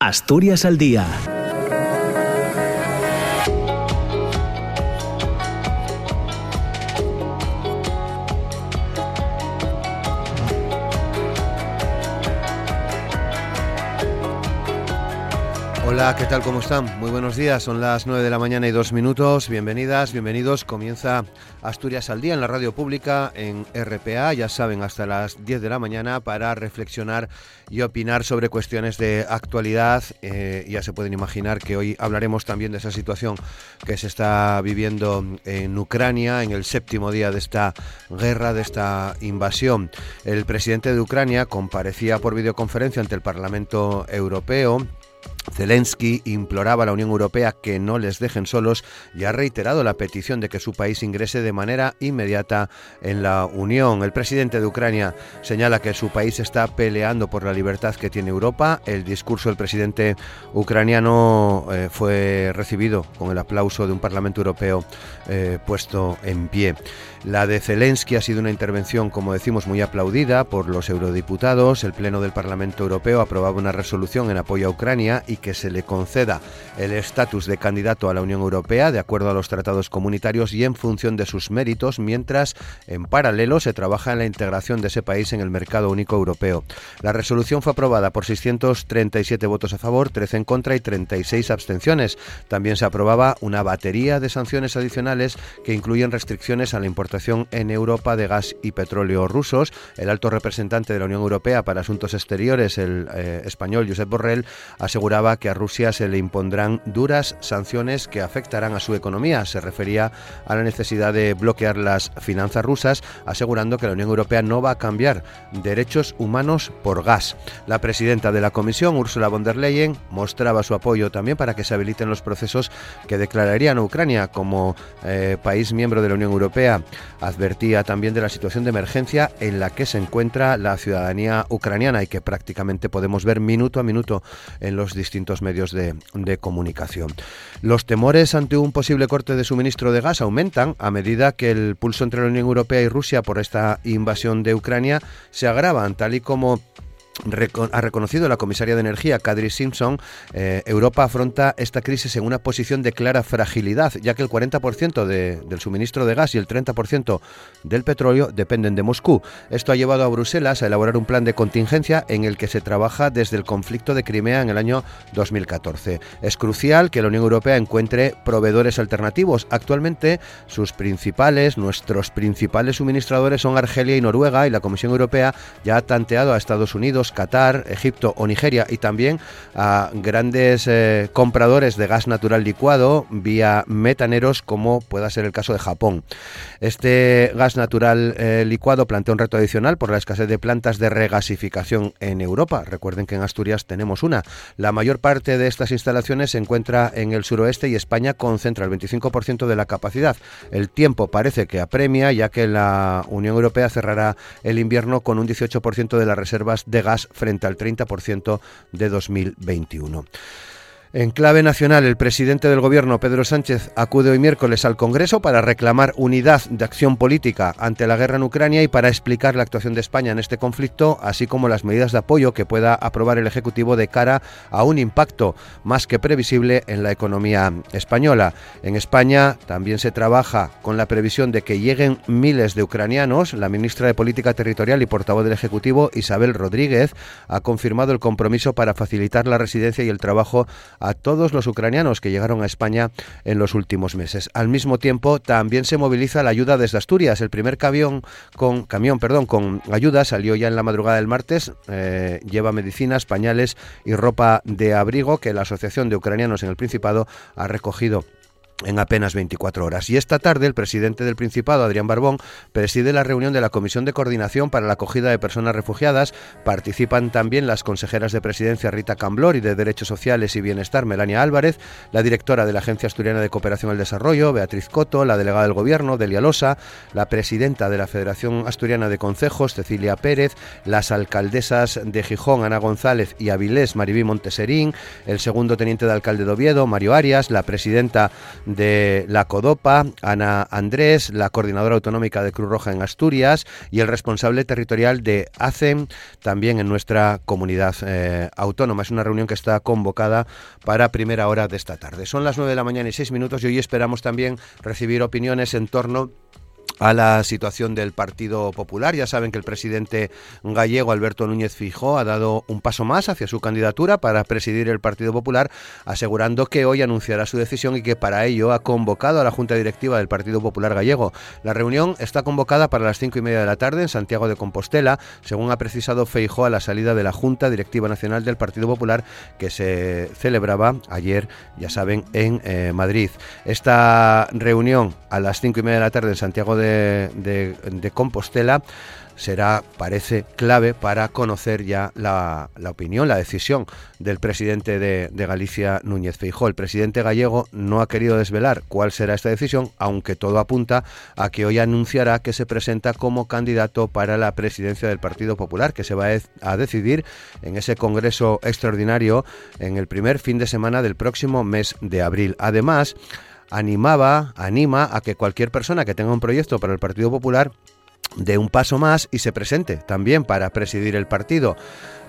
Asturias al día Hola, ¿qué tal? ¿Cómo están? Muy buenos días, son las 9 de la mañana y dos minutos. Bienvenidas, bienvenidos. Comienza Asturias al Día en la radio pública en RPA, ya saben, hasta las 10 de la mañana para reflexionar y opinar sobre cuestiones de actualidad. Eh, ya se pueden imaginar que hoy hablaremos también de esa situación que se está viviendo en Ucrania en el séptimo día de esta guerra, de esta invasión. El presidente de Ucrania comparecía por videoconferencia ante el Parlamento Europeo Zelensky imploraba a la Unión Europea que no les dejen solos y ha reiterado la petición de que su país ingrese de manera inmediata en la Unión. El presidente de Ucrania señala que su país está peleando por la libertad que tiene Europa. El discurso del presidente ucraniano eh, fue recibido con el aplauso de un Parlamento Europeo eh, puesto en pie. La de Zelensky ha sido una intervención, como decimos, muy aplaudida por los eurodiputados. El Pleno del Parlamento Europeo aprobaba una resolución en apoyo a Ucrania y que se le conceda el estatus de candidato a la Unión Europea de acuerdo a los tratados comunitarios y en función de sus méritos, mientras en paralelo se trabaja en la integración de ese país en el mercado único europeo. La resolución fue aprobada por 637 votos a favor, 13 en contra y 36 abstenciones. También se aprobaba una batería de sanciones adicionales que incluyen restricciones a la importación en Europa de gas y petróleo rusos. El alto representante de la Unión Europea para Asuntos Exteriores, el eh, español Josep Borrell, aseguraba que a Rusia se le impondrán duras sanciones que afectarán a su economía. Se refería a la necesidad de bloquear las finanzas rusas, asegurando que la Unión Europea no va a cambiar derechos humanos por gas. La presidenta de la Comisión, Ursula von der Leyen, mostraba su apoyo también para que se habiliten los procesos que declararían a Ucrania como eh, país miembro de la Unión Europea. Advertía también de la situación de emergencia en la que se encuentra la ciudadanía ucraniana y que prácticamente podemos ver minuto a minuto en los distintos medios de, comunicación. Los temores ante un posible corte de suministro de gas aumentan a medida que el pulso entre la Unión Europea y Rusia por esta invasión de Ucrania se agravan, tal y como ha reconocido la comisaria de Energía, Kadri Simpson, eh, Europa afronta esta crisis en una posición de clara fragilidad, ya que el 40% del suministro de gas y el 30% del petróleo dependen de Moscú. Esto ha llevado a Bruselas a elaborar un plan de contingencia en el que se trabaja desde el conflicto de Crimea en el año 2014. Es crucial que la Unión Europea encuentre proveedores alternativos. Actualmente, sus principales, nuestros principales suministradores son Argelia y Noruega, y la Comisión Europea ya ha tanteado a Estados Unidos Qatar, Egipto o Nigeria y también a grandes eh, compradores de gas natural licuado vía metaneros como pueda ser el caso de Japón. Este gas natural eh, licuado plantea un reto adicional por la escasez de plantas de regasificación en Europa. Recuerden que en Asturias tenemos una. La mayor parte de estas instalaciones se encuentra en el suroeste y España concentra el 25% de la capacidad. El tiempo parece que apremia ya que la Unión Europea cerrará el invierno con un 18% de las reservas de gas frente al 30% de 2021. En clave nacional, el presidente del Gobierno, Pedro Sánchez, acude hoy miércoles al Congreso para reclamar unidad de acción política ante la guerra en Ucrania y para explicar la actuación de España en este conflicto, así como las medidas de apoyo que pueda aprobar el Ejecutivo de cara a un impacto más que previsible en la economía española. En España también se trabaja con la previsión de que lleguen miles de ucranianos. La ministra de Política Territorial y portavoz del Ejecutivo, Isabel Rodríguez, ha confirmado el compromiso para facilitar la residencia y el trabajo a todos los ucranianos que llegaron a España en los últimos meses. Al mismo tiempo, también se moviliza la ayuda desde Asturias. El primer camión con, camión, perdón, con ayuda salió ya en la madrugada del martes. Eh, lleva medicinas, pañales y ropa de abrigo que la Asociación de Ucranianos en el Principado ha recogido en apenas 24 horas. Y esta tarde el presidente del Principado, Adrián Barbón, preside la reunión de la Comisión de Coordinación para la Acogida de Personas Refugiadas. Participan también las consejeras de Presidencia Rita Camblor y de Derechos Sociales y Bienestar Melania Álvarez, la directora de la Agencia Asturiana de Cooperación al Desarrollo, Beatriz Coto, la delegada del Gobierno, Delia Losa, la presidenta de la Federación Asturiana de Concejos, Cecilia Pérez, las alcaldesas de Gijón, Ana González y Avilés, Maribí Monteserín, el segundo teniente de alcalde de Oviedo, Mario Arias, la presidenta de la CODOPA, Ana Andrés, la coordinadora autonómica de Cruz Roja en Asturias y el responsable territorial de ACEM, también en nuestra comunidad eh, autónoma. Es una reunión que está convocada para primera hora de esta tarde. Son las 9 de la mañana y 6 minutos y hoy esperamos también recibir opiniones en torno a la situación del Partido Popular. Ya saben que el presidente gallego Alberto Núñez Fijó ha dado un paso más hacia su candidatura para presidir el Partido Popular, asegurando que hoy anunciará su decisión y que para ello ha convocado a la Junta Directiva del Partido Popular gallego. La reunión está convocada para las cinco y media de la tarde en Santiago de Compostela, según ha precisado Feijó a la salida de la Junta Directiva Nacional del Partido Popular que se celebraba ayer, ya saben, en eh, Madrid. Esta reunión a las cinco y media de la tarde en Santiago de de, Compostela será, parece, clave para conocer ya la, opinión, la decisión del presidente de, Galicia, Núñez Feijó. El presidente gallego no ha querido desvelar cuál será esta decisión, aunque todo apunta a que hoy anunciará que se presenta como candidato para la presidencia del Partido Popular, que se va a decidir en ese congreso extraordinario en el primer fin de semana del próximo mes de abril. Además, animaba, anima a que cualquier persona que tenga un proyecto para el Partido Popular dé un paso más y se presente también para presidir el partido.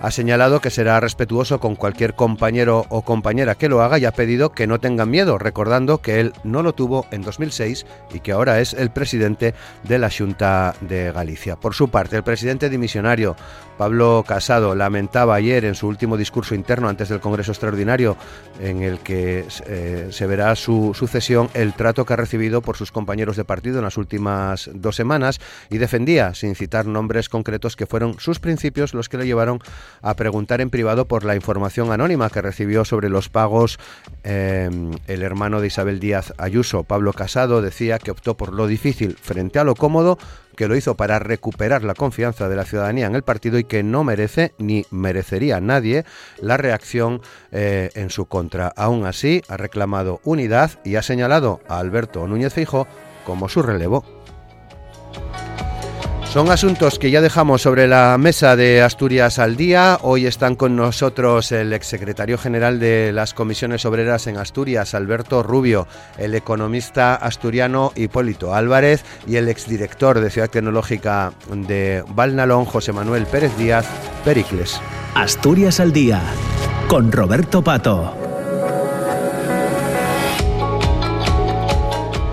Ha señalado que será respetuoso con cualquier compañero o compañera que lo haga y ha pedido que no tengan miedo, recordando que él no lo tuvo en 2006 y que ahora es el presidente de la Junta de Galicia. Por su parte, el presidente dimisionario Pablo Casado lamentaba ayer en su último discurso interno antes del Congreso Extraordinario en el que eh, se verá su sucesión el trato que ha recibido por sus compañeros de partido en las últimas dos semanas y defendía, sin citar nombres concretos, que fueron sus principios los que le llevaron a preguntar en privado por la información anónima que recibió sobre los pagos eh, el hermano de Isabel Díaz Ayuso. Pablo Casado decía que optó por lo difícil frente a lo cómodo que lo hizo para recuperar la confianza de la ciudadanía en el partido y que no merece ni merecería nadie la reacción eh, en su contra. Aún así, ha reclamado unidad y ha señalado a Alberto Núñez Fijo como su relevo. Son asuntos que ya dejamos sobre la mesa de Asturias al día. Hoy están con nosotros el exsecretario general de las comisiones obreras en Asturias, Alberto Rubio, el economista asturiano Hipólito Álvarez y el exdirector de Ciudad Tecnológica de Valnalón, José Manuel Pérez Díaz, Pericles. Asturias al día, con Roberto Pato.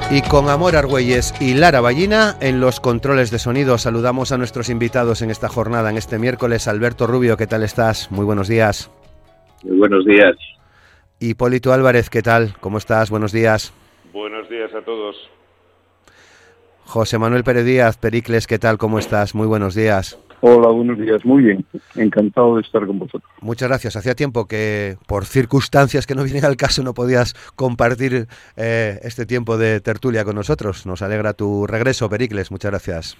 Y con Amor Argüelles y Lara Ballina en los controles de sonido saludamos a nuestros invitados en esta jornada, en este miércoles. Alberto Rubio, ¿qué tal estás? Muy buenos días. Muy buenos días. Hipólito Álvarez, ¿qué tal? ¿Cómo estás? Buenos días. Buenos días a todos. José Manuel Pérez Díaz, Pericles, ¿qué tal? ¿Cómo estás? Muy buenos días. Hola, buenos días. Muy bien. Encantado de estar con vosotros. Muchas gracias. Hacía tiempo que, por circunstancias que no vienen al caso, no podías compartir eh, este tiempo de tertulia con nosotros. Nos alegra tu regreso, Pericles. Muchas gracias.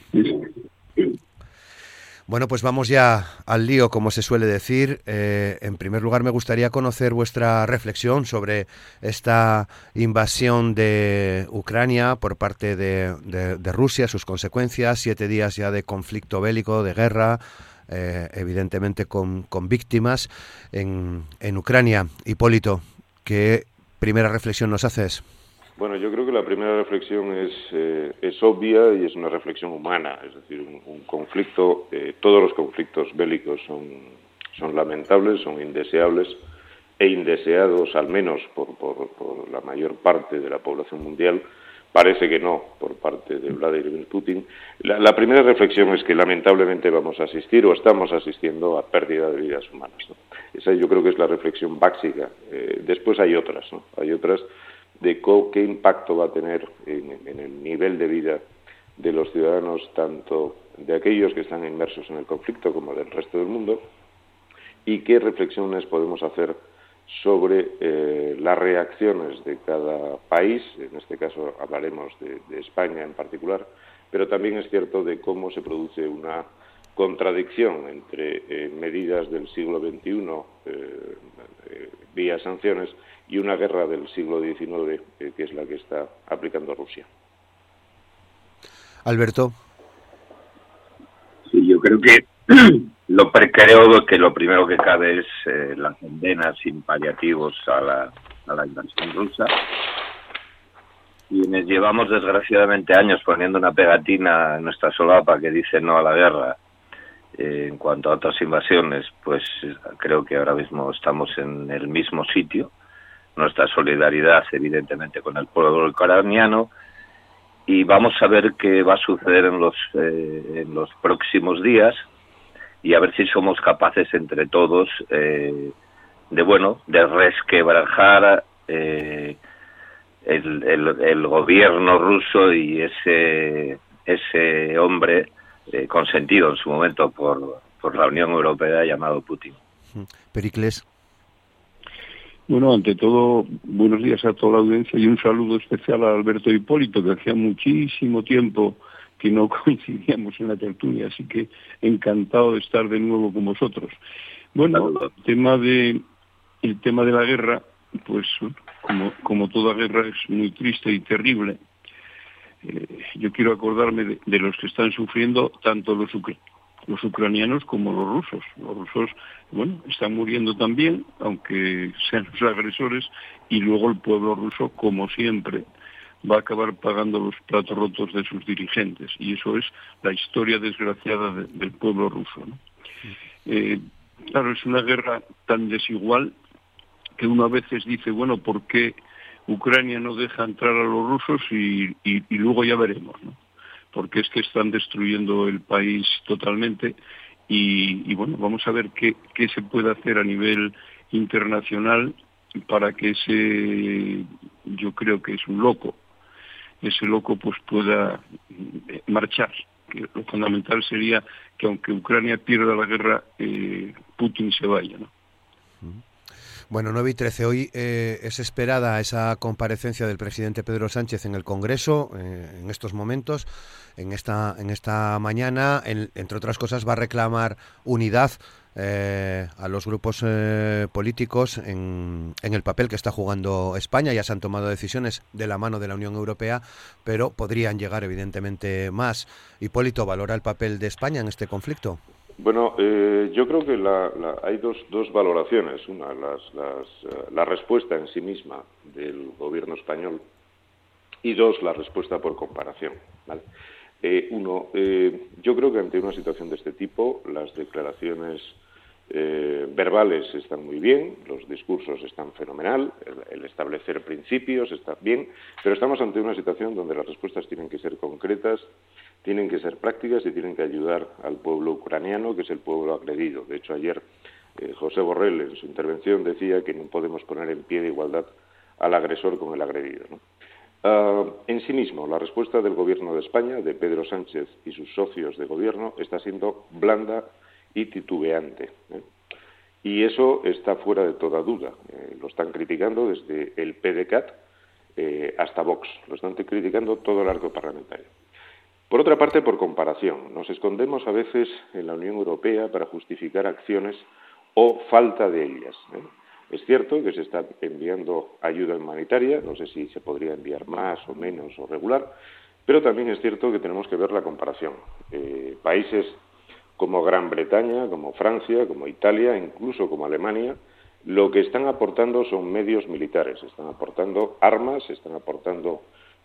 Bueno, pues vamos ya al lío, como se suele decir. Eh, en primer lugar, me gustaría conocer vuestra reflexión sobre esta invasión de Ucrania por parte de, Rusia, sus consecuencias, siete días ya de conflicto bélico, de guerra, eh, evidentemente con, con víctimas en, en Ucrania. Hipólito, ¿qué primera reflexión nos haces? Bueno, yo creo que la primera reflexión es, eh, es obvia y es una reflexión humana, es decir, un, conflicto, eh, todos los conflictos bélicos son, lamentables, son indeseables e indeseados al menos por, por, por, la mayor parte de la población mundial, parece que no por parte de Vladimir Putin. La, primera reflexión es que lamentablemente vamos a asistir o estamos asistiendo a pérdida de vidas humanas. Esa yo creo que es la reflexión básica. Eh, después hay otras, ¿no? hay otras de qué impacto va a tener en, el nivel de vida de los ciudadanos, tanto de aquellos que están inmersos en el conflicto como del resto del mundo, y qué reflexiones podemos hacer sobre eh, las reacciones de cada país, en este caso hablaremos de, España en particular, pero también es cierto de cómo se produce una contradicción entre eh, medidas del siglo XXI eh, vía sanciones y una guerra del siglo XIX, eh, que es la que está aplicando Rusia. Alberto. Sí, yo creo que lo creo que lo primero que cabe es las condenas sin paliativos a la, a la invasión rusa quienes llevamos desgraciadamente años poniendo una pegatina en nuestra solapa que dice no a la guerra, eh, en cuanto a otras invasiones, pues creo que ahora mismo estamos en el mismo sitio. Nuestra solidaridad, evidentemente, con el pueblo ucraniano y vamos a ver qué va a suceder en los, eh, próximos días y a ver si somos capaces entre todos eh, de, bueno, de resquebrajar el, el, el, gobierno ruso y ese, ese hombre eh, consentido en su momento por, por la Unión Europea llamado Putin. Pericles. Bueno, ante todo, buenos días a toda la audiencia y un saludo especial a Alberto Hipólito, que hacía muchísimo tiempo que no coincidíamos en la tertulia, así que encantado de estar de nuevo con vosotros. Bueno, el tema de, el tema de la guerra, pues como, como toda guerra es muy triste y terrible, eh, yo quiero acordarme de, los que están sufriendo tanto los, ucranianos como los rusos. Los rusos, bueno, están muriendo también, aunque sean los agresores, y luego el pueblo ruso, como siempre, va a acabar pagando los platos rotos de sus dirigentes. Y eso es la historia desgraciada del pueblo ruso. Eh, claro, es una guerra tan desigual que uno a veces dice, bueno, ¿por qué Ucrania no deja entrar a los rusos y, luego ya veremos, ¿no? Porque es que están destruyendo el país totalmente y, bueno, vamos a ver qué, se puede hacer a nivel internacional para que ese, yo creo que es un loco, ese loco pues pueda eh, marchar. Lo fundamental sería que aunque Ucrania pierda la guerra, eh, Putin se vaya, ¿no? Bueno, 9 y 13. Hoy eh, es esperada esa comparecencia del presidente Pedro Sánchez en el Congreso eh, en estos momentos, en esta, en esta mañana. entre otras cosas, va a reclamar unidad eh, a los grupos políticos en, en, el papel que está jugando España. Ya se han tomado decisiones de la mano de la Unión Europea, pero podrían llegar evidentemente más. Hipólito, ¿valora el papel de España en este conflicto? Bueno, eh, yo creo que la, hay dos, dos, valoraciones. Una, las, eh, la respuesta en sí misma del gobierno español y dos, la respuesta por comparación. Eh, uno, yo creo que ante una situación de este tipo, las declaraciones verbales están muy bien, los discursos están fenomenal, el, establecer principios está bien, pero estamos ante una situación donde las respuestas tienen que ser concretas tienen que ser prácticas y tienen que ayudar al pueblo ucraniano, que es el pueblo agredido. De hecho, ayer eh, José Borrell en su intervención decía que no podemos poner en pie de igualdad al agresor con el agredido. Ah, en sí mismo, la respuesta del Gobierno de España, de Pedro Sánchez y sus socios de Gobierno, está siendo blanda y titubeante. ¿eh? Y eso está fuera de toda duda. Eh, lo están criticando desde el PDCAT hasta Vox. Lo están criticando todo el arco parlamentario. Por otra parte, por comparación, nos escondemos a veces en la Unión Europea para justificar acciones o falta de ellas. ¿eh? Es cierto que se está enviando ayuda humanitaria, no sé si se podría enviar más o menos o regular, pero también es cierto que tenemos que ver la comparación. Eh, países como Gran Bretaña, como Francia, como Italia, incluso como Alemania, lo que están aportando son medios militares, están aportando armas, están aportando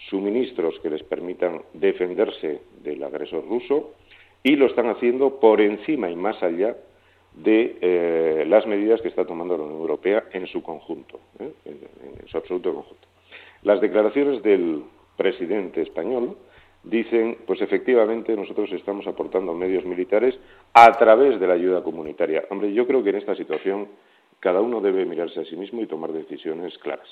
suministros que les permitan defenderse del agresor ruso y lo están haciendo por encima y más allá de eh, las medidas que está tomando la Unión Europea en su conjunto, ¿eh? en, su absoluto conjunto. Las declaraciones del presidente español dicen, pues efectivamente nosotros estamos aportando medios militares a través de la ayuda comunitaria. Hombre, yo creo que en esta situación cada uno debe mirarse a sí mismo y tomar decisiones claras.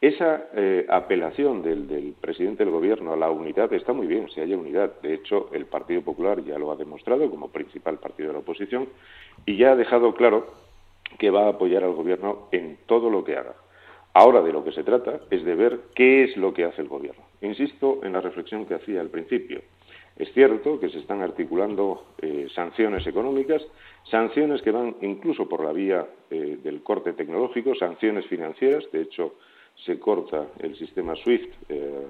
Esa eh, apelación del, presidente del Gobierno a la unidad está muy bien, si haya unidad. De hecho, el Partido Popular ya lo ha demostrado como principal partido de la oposición y ya ha dejado claro que va a apoyar al Gobierno en todo lo que haga. Ahora de lo que se trata es de ver qué es lo que hace el Gobierno. Insisto en la reflexión que hacía al principio. Es cierto que se están articulando eh, sanciones económicas, sanciones que van incluso por la vía eh, del corte tecnológico, sanciones financieras. De hecho, se corta el sistema SWIFT eh,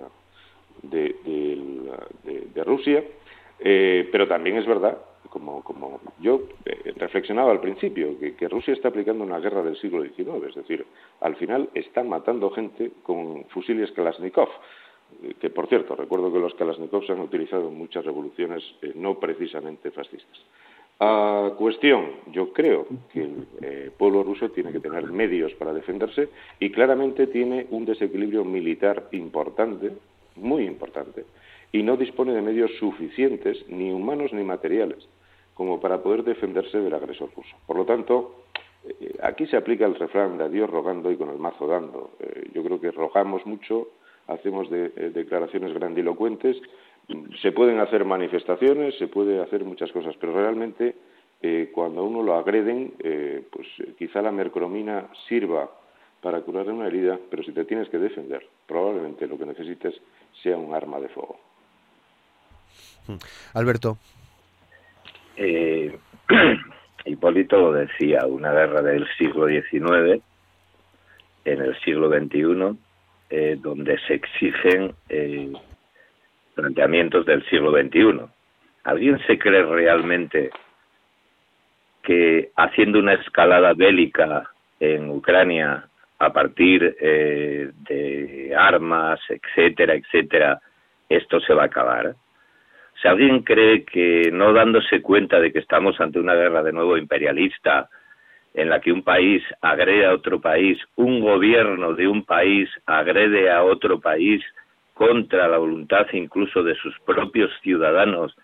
de, Rusia, eh, pero también es verdad, como, yo eh, reflexionaba al principio, que, Rusia está aplicando una guerra del siglo XIX, es decir, al final están matando gente con fusiles Kalashnikov. que por cierto, recuerdo que los Kalashnikovs se han utilizado en muchas revoluciones no precisamente fascistas. A cuestión, yo creo que el pueblo ruso tiene que tener medios para defenderse y claramente tiene un desequilibrio militar importante, muy importante, y no dispone de medios suficientes, ni humanos ni materiales, como para poder defenderse del agresor ruso. Por lo tanto, eh, aquí se aplica el refrán de a Dios rogando y con el mazo dando. Eh, yo creo que rogamos mucho, hacemos de, eh, declaraciones grandilocuentes, se pueden hacer manifestaciones, se puede hacer muchas cosas, pero realmente cuando a uno lo agreden, pues quizá la mercromina sirva para curar una herida, pero si te tienes que defender, probablemente lo que necesites sea un arma de fuego. Alberto. Eh, Hipólito lo decía, una guerra del siglo XIX en el siglo XXI, eh, donde se exigen eh, planteamientos del siglo XXI. ¿Alguien se cree realmente que haciendo una escalada bélica en Ucrania a partir eh, de armas, etcétera, etcétera, esto se va a acabar? Si alguien cree que no dándose cuenta de que estamos ante una guerra de nuevo imperialista, en la que un país agrede a otro país, un gobierno de un país agrede a otro país contra la voluntad incluso de sus propios ciudadanos,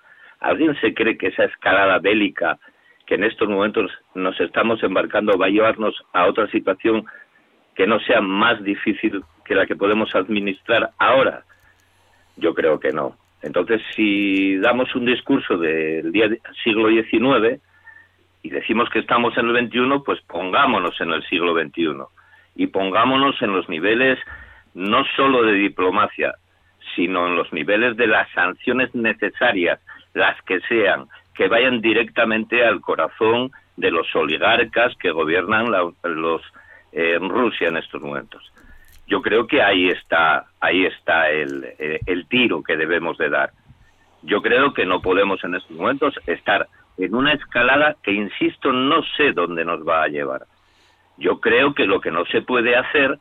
¿alguien se cree que esa escalada bélica que en estos momentos nos estamos embarcando va a llevarnos a otra situación que no sea más difícil que la que podemos administrar ahora? Yo creo que no. Entonces, si damos un discurso del día siglo XIX y decimos que estamos en el XXI, pues pongámonos en el siglo XXI y pongámonos en los niveles no solo de diplomacia, sino en los niveles de las sanciones necesarias, las que sean, que vayan directamente al corazón de los oligarcas que gobiernan los, en Rusia en estos momentos yo creo que ahí está, ahí está el, el, tiro que debemos de dar. Yo creo que no podemos en estos momentos estar en una escalada que, insisto, no sé dónde nos va a llevar. Yo creo que lo que no se puede hacer,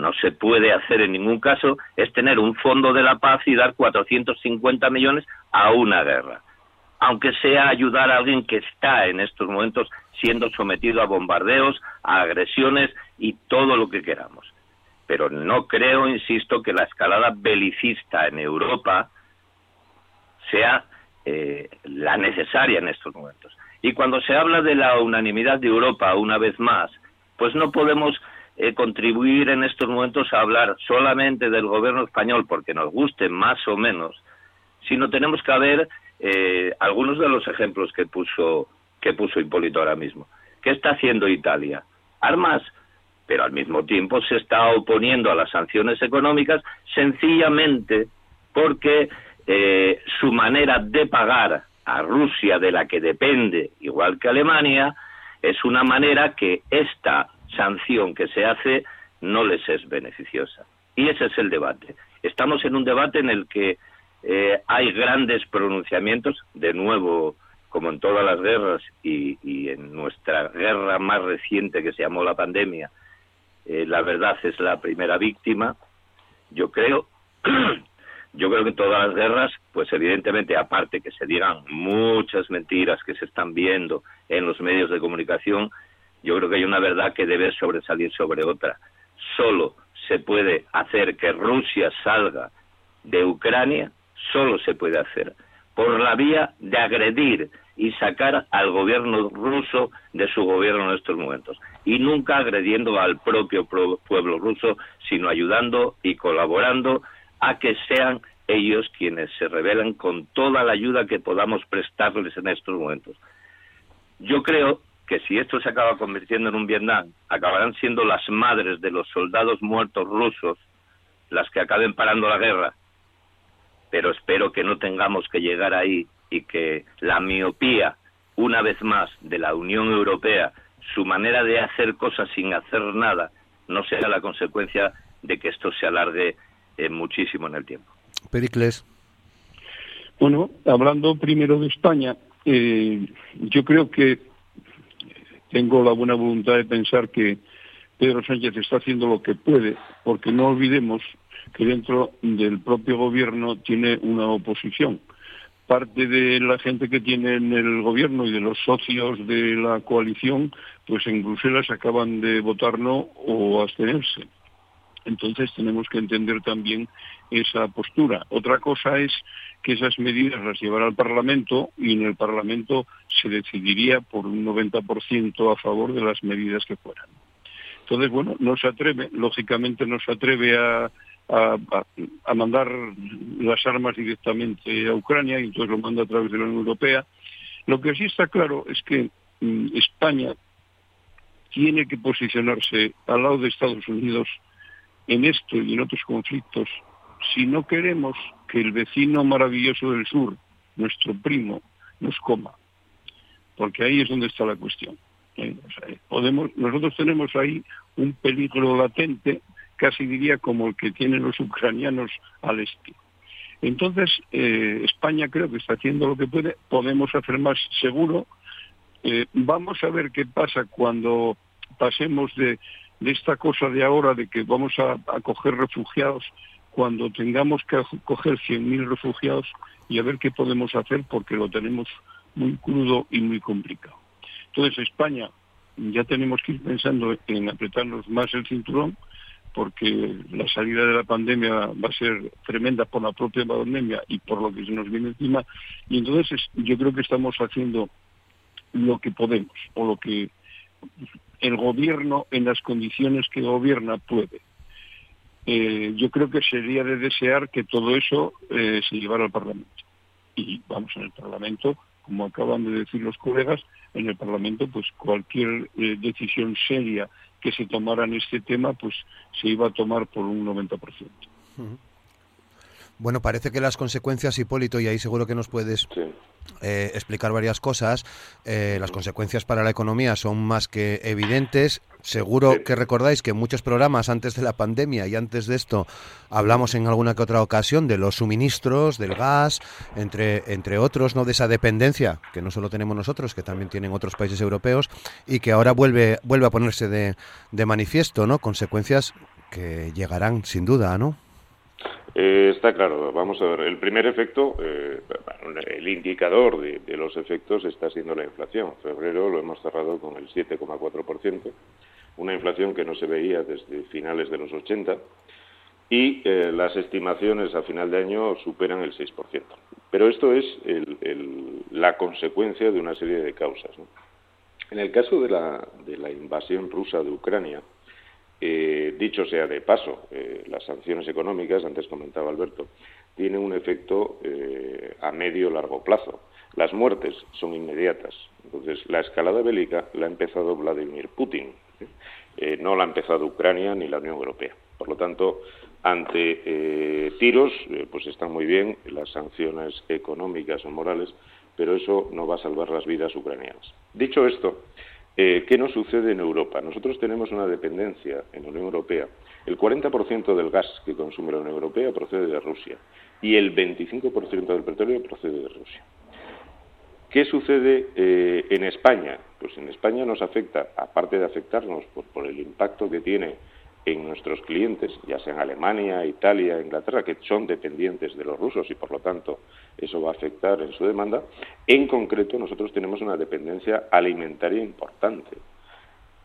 no se puede hacer en ningún caso, es tener un fondo de la paz y dar 450 millones a una guerra. Aunque sea ayudar a alguien que está en estos momentos siendo sometido a bombardeos, a agresiones y todo lo que queramos pero no creo, insisto, que la escalada belicista en Europa sea eh, la necesaria en estos momentos. Y cuando se habla de la unanimidad de Europa, una vez más, pues no podemos eh, contribuir en estos momentos a hablar solamente del gobierno español porque nos guste más o menos, sino tenemos que ver eh, algunos de los ejemplos que puso que puso Hipólito ahora mismo. ¿Qué está haciendo Italia? Armas pero al mismo tiempo se está oponiendo a las sanciones económicas sencillamente porque eh, su manera de pagar a Rusia de la que depende, igual que Alemania, es una manera que esta sanción que se hace no les es beneficiosa. Y ese es el debate. Estamos en un debate en el que eh, hay grandes pronunciamientos, de nuevo, como en todas las guerras y, en nuestra guerra más reciente que se llamó la pandemia, eh, la verdad es la primera víctima. Yo creo, yo creo que todas las guerras, pues evidentemente, aparte que se digan muchas mentiras que se están viendo en los medios de comunicación, yo creo que hay una verdad que debe sobresalir sobre otra. Solo se puede hacer que Rusia salga de Ucrania, solo se puede hacer por la vía de agredir y sacar al gobierno ruso de su gobierno en estos momentos. Y nunca agrediendo al propio pueblo ruso, sino ayudando y colaborando a que sean ellos quienes se rebelen con toda la ayuda que podamos prestarles en estos momentos. Yo creo que si esto se acaba convirtiendo en un Vietnam, acabarán siendo las madres de los soldados muertos rusos las que acaben parando la guerra. Pero espero que no tengamos que llegar ahí y que la miopía, una vez más, de la Unión Europea, su manera de hacer cosas sin hacer nada, no sea la consecuencia de que esto se alargue eh, muchísimo en el tiempo. Pericles. Bueno, hablando primero de España, eh, yo creo que tengo la buena voluntad de pensar que Pedro Sánchez está haciendo lo que puede, porque no olvidemos que dentro del propio gobierno tiene una oposición. Parte de la gente que tiene en el gobierno y de los socios de la coalición, pues en Bruselas acaban de votar no o abstenerse. Entonces tenemos que entender también esa postura. Otra cosa es que esas medidas las llevará al Parlamento y en el Parlamento se decidiría por un 90% a favor de las medidas que fueran. Entonces, bueno, no se atreve, lógicamente no se atreve a, a, mandar las armas directamente a Ucrania y entonces lo manda a través de la Unión Europea. Lo que sí está claro es que mm, España tiene que posicionarse al lado de Estados Unidos en esto y en otros conflictos si no queremos que el vecino maravilloso del sur, nuestro primo, nos coma. Porque ahí es donde está la cuestión. ¿eh? podemos, nosotros tenemos ahí un peligro latente casi diría como el que tienen los ucranianos al este. Entonces, eh, España creo que está haciendo lo que puede, podemos hacer más seguro. Eh, vamos a ver qué pasa cuando pasemos de, esta cosa de ahora de que vamos a, acoger refugiados, cuando tengamos que acoger 100.000 refugiados y a ver qué podemos hacer porque lo tenemos muy crudo y muy complicado. Entonces, España ya tenemos que ir pensando en apretarnos más el cinturón, porque la salida de la pandemia va a ser tremenda por la propia pandemia y por lo que se nos viene encima. Y entonces yo creo que estamos haciendo lo que podemos o lo que el gobierno en las condiciones que gobierna puede. Eh, yo creo que sería de desear que todo eso eh, se llevara al Parlamento. Y vamos, en el Parlamento, como acaban de decir los colegas, en el Parlamento, pues cualquier eh, decisión seria que se tomara en este tema, pues se iba a tomar por un 90%. Bueno, parece que las consecuencias, Hipólito, y ahí seguro que nos puedes eh, explicar varias cosas, eh, las consecuencias para la economía son más que evidentes. Seguro que recordáis que en muchos programas antes de la pandemia y antes de esto hablamos en alguna que otra ocasión de los suministros, del gas, entre, entre otros, ¿no? de esa dependencia que no solo tenemos nosotros, que también tienen otros países europeos y que ahora vuelve, vuelve a ponerse de, de manifiesto, ¿no? Consecuencias que llegarán sin duda, ¿no? Eh, está claro, vamos a ver, el primer efecto, eh, el indicador de, los efectos está siendo la inflación. febrero lo hemos cerrado con el 7,4%, una inflación que no se veía desde finales de los 80 y eh, las estimaciones a final de año superan el 6%. Pero esto es la consecuencia de una serie de causas. En el caso de la invasión rusa de Ucrania, eh, dicho sea de paso, eh, las sanciones económicas, antes comentaba Alberto, tienen un efecto eh, a medio largo plazo. Las muertes son inmediatas. Entonces, la escalada bélica la ha empezado Vladimir Putin, no la ha empezado Ucrania ni la Unión Europea. Por lo tanto, ante tiros, pues están muy bien las sanciones económicas o morales, pero eso no va a salvar las vidas ucranianas. Dicho esto, eh, ¿Qué nos sucede en Europa? Nosotros tenemos una dependencia en la Unión Europea. El 40% del gas que consume la Unión Europea procede de Rusia y el 25% del petróleo procede de Rusia. ¿Qué sucede eh, en España? Pues en España nos afecta, aparte de afectarnos por el impacto que tiene en nuestros clientes, ya sean Alemania, Italia, Inglaterra, que son dependientes de los rusos y por lo tanto eso va a afectar en su demanda, en concreto nosotros tenemos una dependencia alimentaria importante.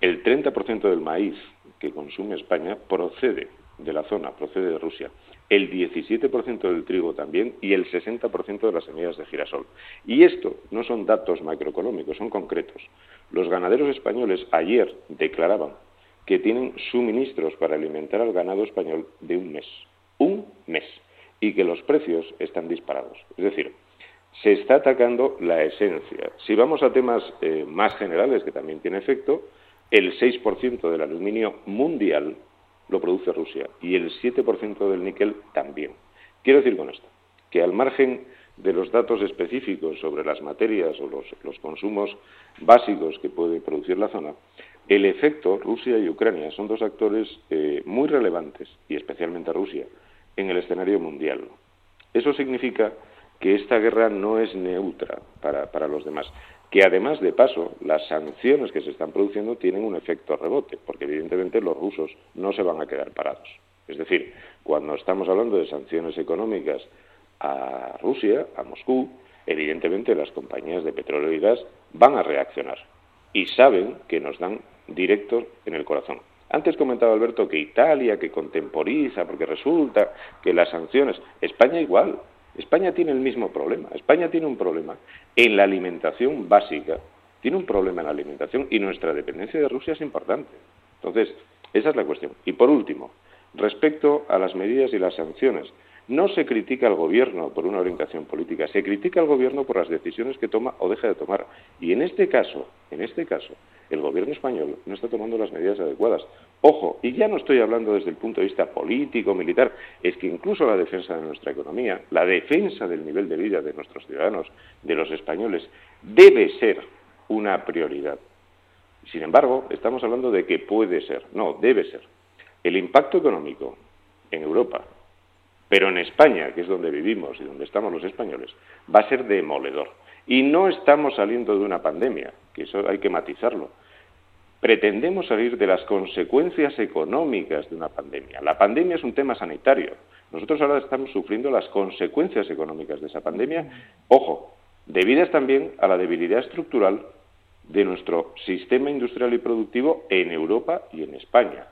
El 30% del maíz que consume España procede de la zona, procede de Rusia. El 17% del trigo también y el 60% de las semillas de girasol. Y esto no son datos macroeconómicos, son concretos. Los ganaderos españoles ayer declaraban que tienen suministros para alimentar al ganado español de un mes. Un mes. Y que los precios están disparados. Es decir, se está atacando la esencia. Si vamos a temas eh, más generales, que también tiene efecto, el 6% del aluminio mundial lo produce Rusia y el 7% del níquel también. Quiero decir con esto que al margen de los datos específicos sobre las materias o los, los consumos básicos que puede producir la zona, el efecto, Rusia y Ucrania son dos actores eh, muy relevantes, y especialmente Rusia, en el escenario mundial. Eso significa que esta guerra no es neutra para, los demás. que además de paso, las sanciones que se están produciendo tienen un efecto rebote, porque evidentemente los rusos no se van a quedar parados. Es decir, cuando estamos hablando de sanciones económicas a Rusia, a Moscú, evidentemente las compañías de petróleo y gas van a reaccionar y saben que nos dan directos en el corazón. Antes comentaba Alberto que Italia, que contemporiza, porque resulta que las sanciones, España igual, España tiene el mismo problema, España tiene un problema en la alimentación básica, tiene un problema en la alimentación y nuestra dependencia de Rusia es importante. Entonces, esa es la cuestión. Y por último, respecto a las medidas y las sanciones, no se critica al gobierno por una orientación política, se critica al gobierno por las decisiones que toma o deja de tomar. Y en este caso, en este caso, el gobierno español no está tomando las medidas adecuadas. Ojo, y ya no estoy hablando desde el punto de vista político, militar, es que incluso la defensa de nuestra economía, la defensa del nivel de vida de nuestros ciudadanos, de los españoles, debe ser una prioridad. Sin embargo, estamos hablando de que puede ser, no, debe ser. El impacto económico en Europa, pero en España, que es donde vivimos y donde estamos los españoles, va a ser demoledor. Y no estamos saliendo de una pandemia, que eso hay que matizarlo. Pretendemos salir de las consecuencias económicas de una pandemia. La pandemia es un tema sanitario. Nosotros ahora estamos sufriendo las consecuencias económicas de esa pandemia, ojo, debidas también a la debilidad estructural de nuestro sistema industrial y productivo en Europa y en España.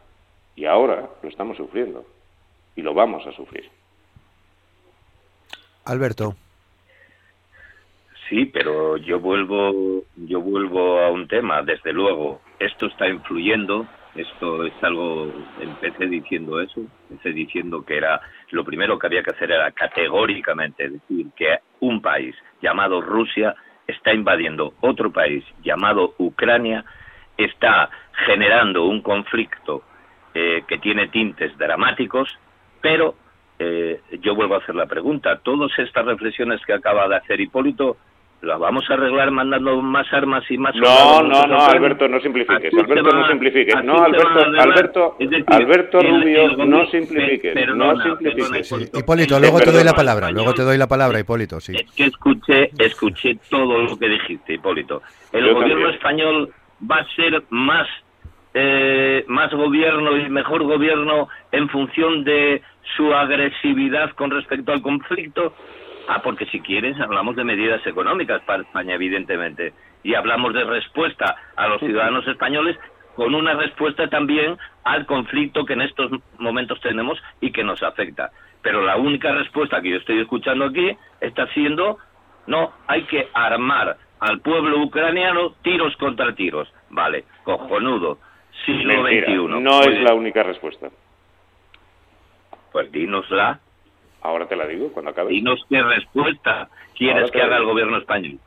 Y ahora lo estamos sufriendo y lo vamos a sufrir. Alberto. Sí, pero yo vuelvo, yo vuelvo a un tema. Desde luego, esto está influyendo. Esto es algo. Empecé diciendo eso. Empecé diciendo que era lo primero que había que hacer era categóricamente decir que un país llamado Rusia está invadiendo otro país llamado Ucrania, está generando un conflicto eh, que tiene tintes dramáticos, pero eh, yo vuelvo a hacer la pregunta. Todas estas reflexiones que acaba de hacer Hipólito, ¿las vamos a arreglar mandando más armas y más... No, no, no, Alberto, no simplifiques. Alberto, no simplifiques. No, Alberto, Alberto, Rubio, no simplifiques. no simplifiques. Hipólito, luego te doy la palabra. Luego te doy la palabra, Hipólito, sí. Es que escuché, escuché todo lo que dijiste, Hipólito. El gobierno español va a ser más eh, más gobierno y mejor gobierno en función de su agresividad con respecto al conflicto? Ah, porque si quieres hablamos de medidas económicas para España, evidentemente, y hablamos de respuesta a los ciudadanos españoles con una respuesta también al conflicto que en estos momentos tenemos y que nos afecta. Pero la única respuesta que yo estoy escuchando aquí está siendo, no, hay que armar al pueblo ucraniano tiros contra tiros. Vale, cojonudo. Siglo XXI. No es la única respuesta. Pues dínosla. Ahora te la digo, cuando acabe. Dinos qué respuesta quieres que haga el gobierno español.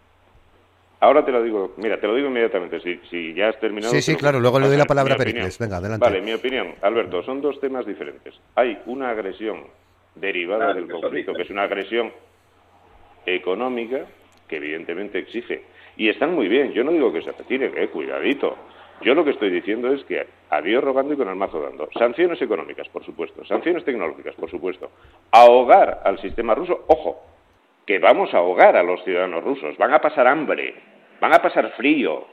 Ahora te lo digo, mira, te lo digo inmediatamente, si, si ya has terminado... Sí, sí, claro, luego le doy la palabra a Pericles, venga, adelante. Vale, mi opinión, Alberto, son dos temas diferentes. Hay una agresión derivada del conflicto, que es una agresión económica, que evidentemente exige, y están muy bien, yo no digo que se retire, eh, cuidadito, yo lo que estoy diciendo es que a Dios rogando y con el mazo dando. Sanciones económicas, por supuesto. Sanciones tecnológicas, por supuesto. Ahogar al sistema ruso. Ojo, que vamos a ahogar a los ciudadanos rusos. Van a pasar hambre, van a pasar frío.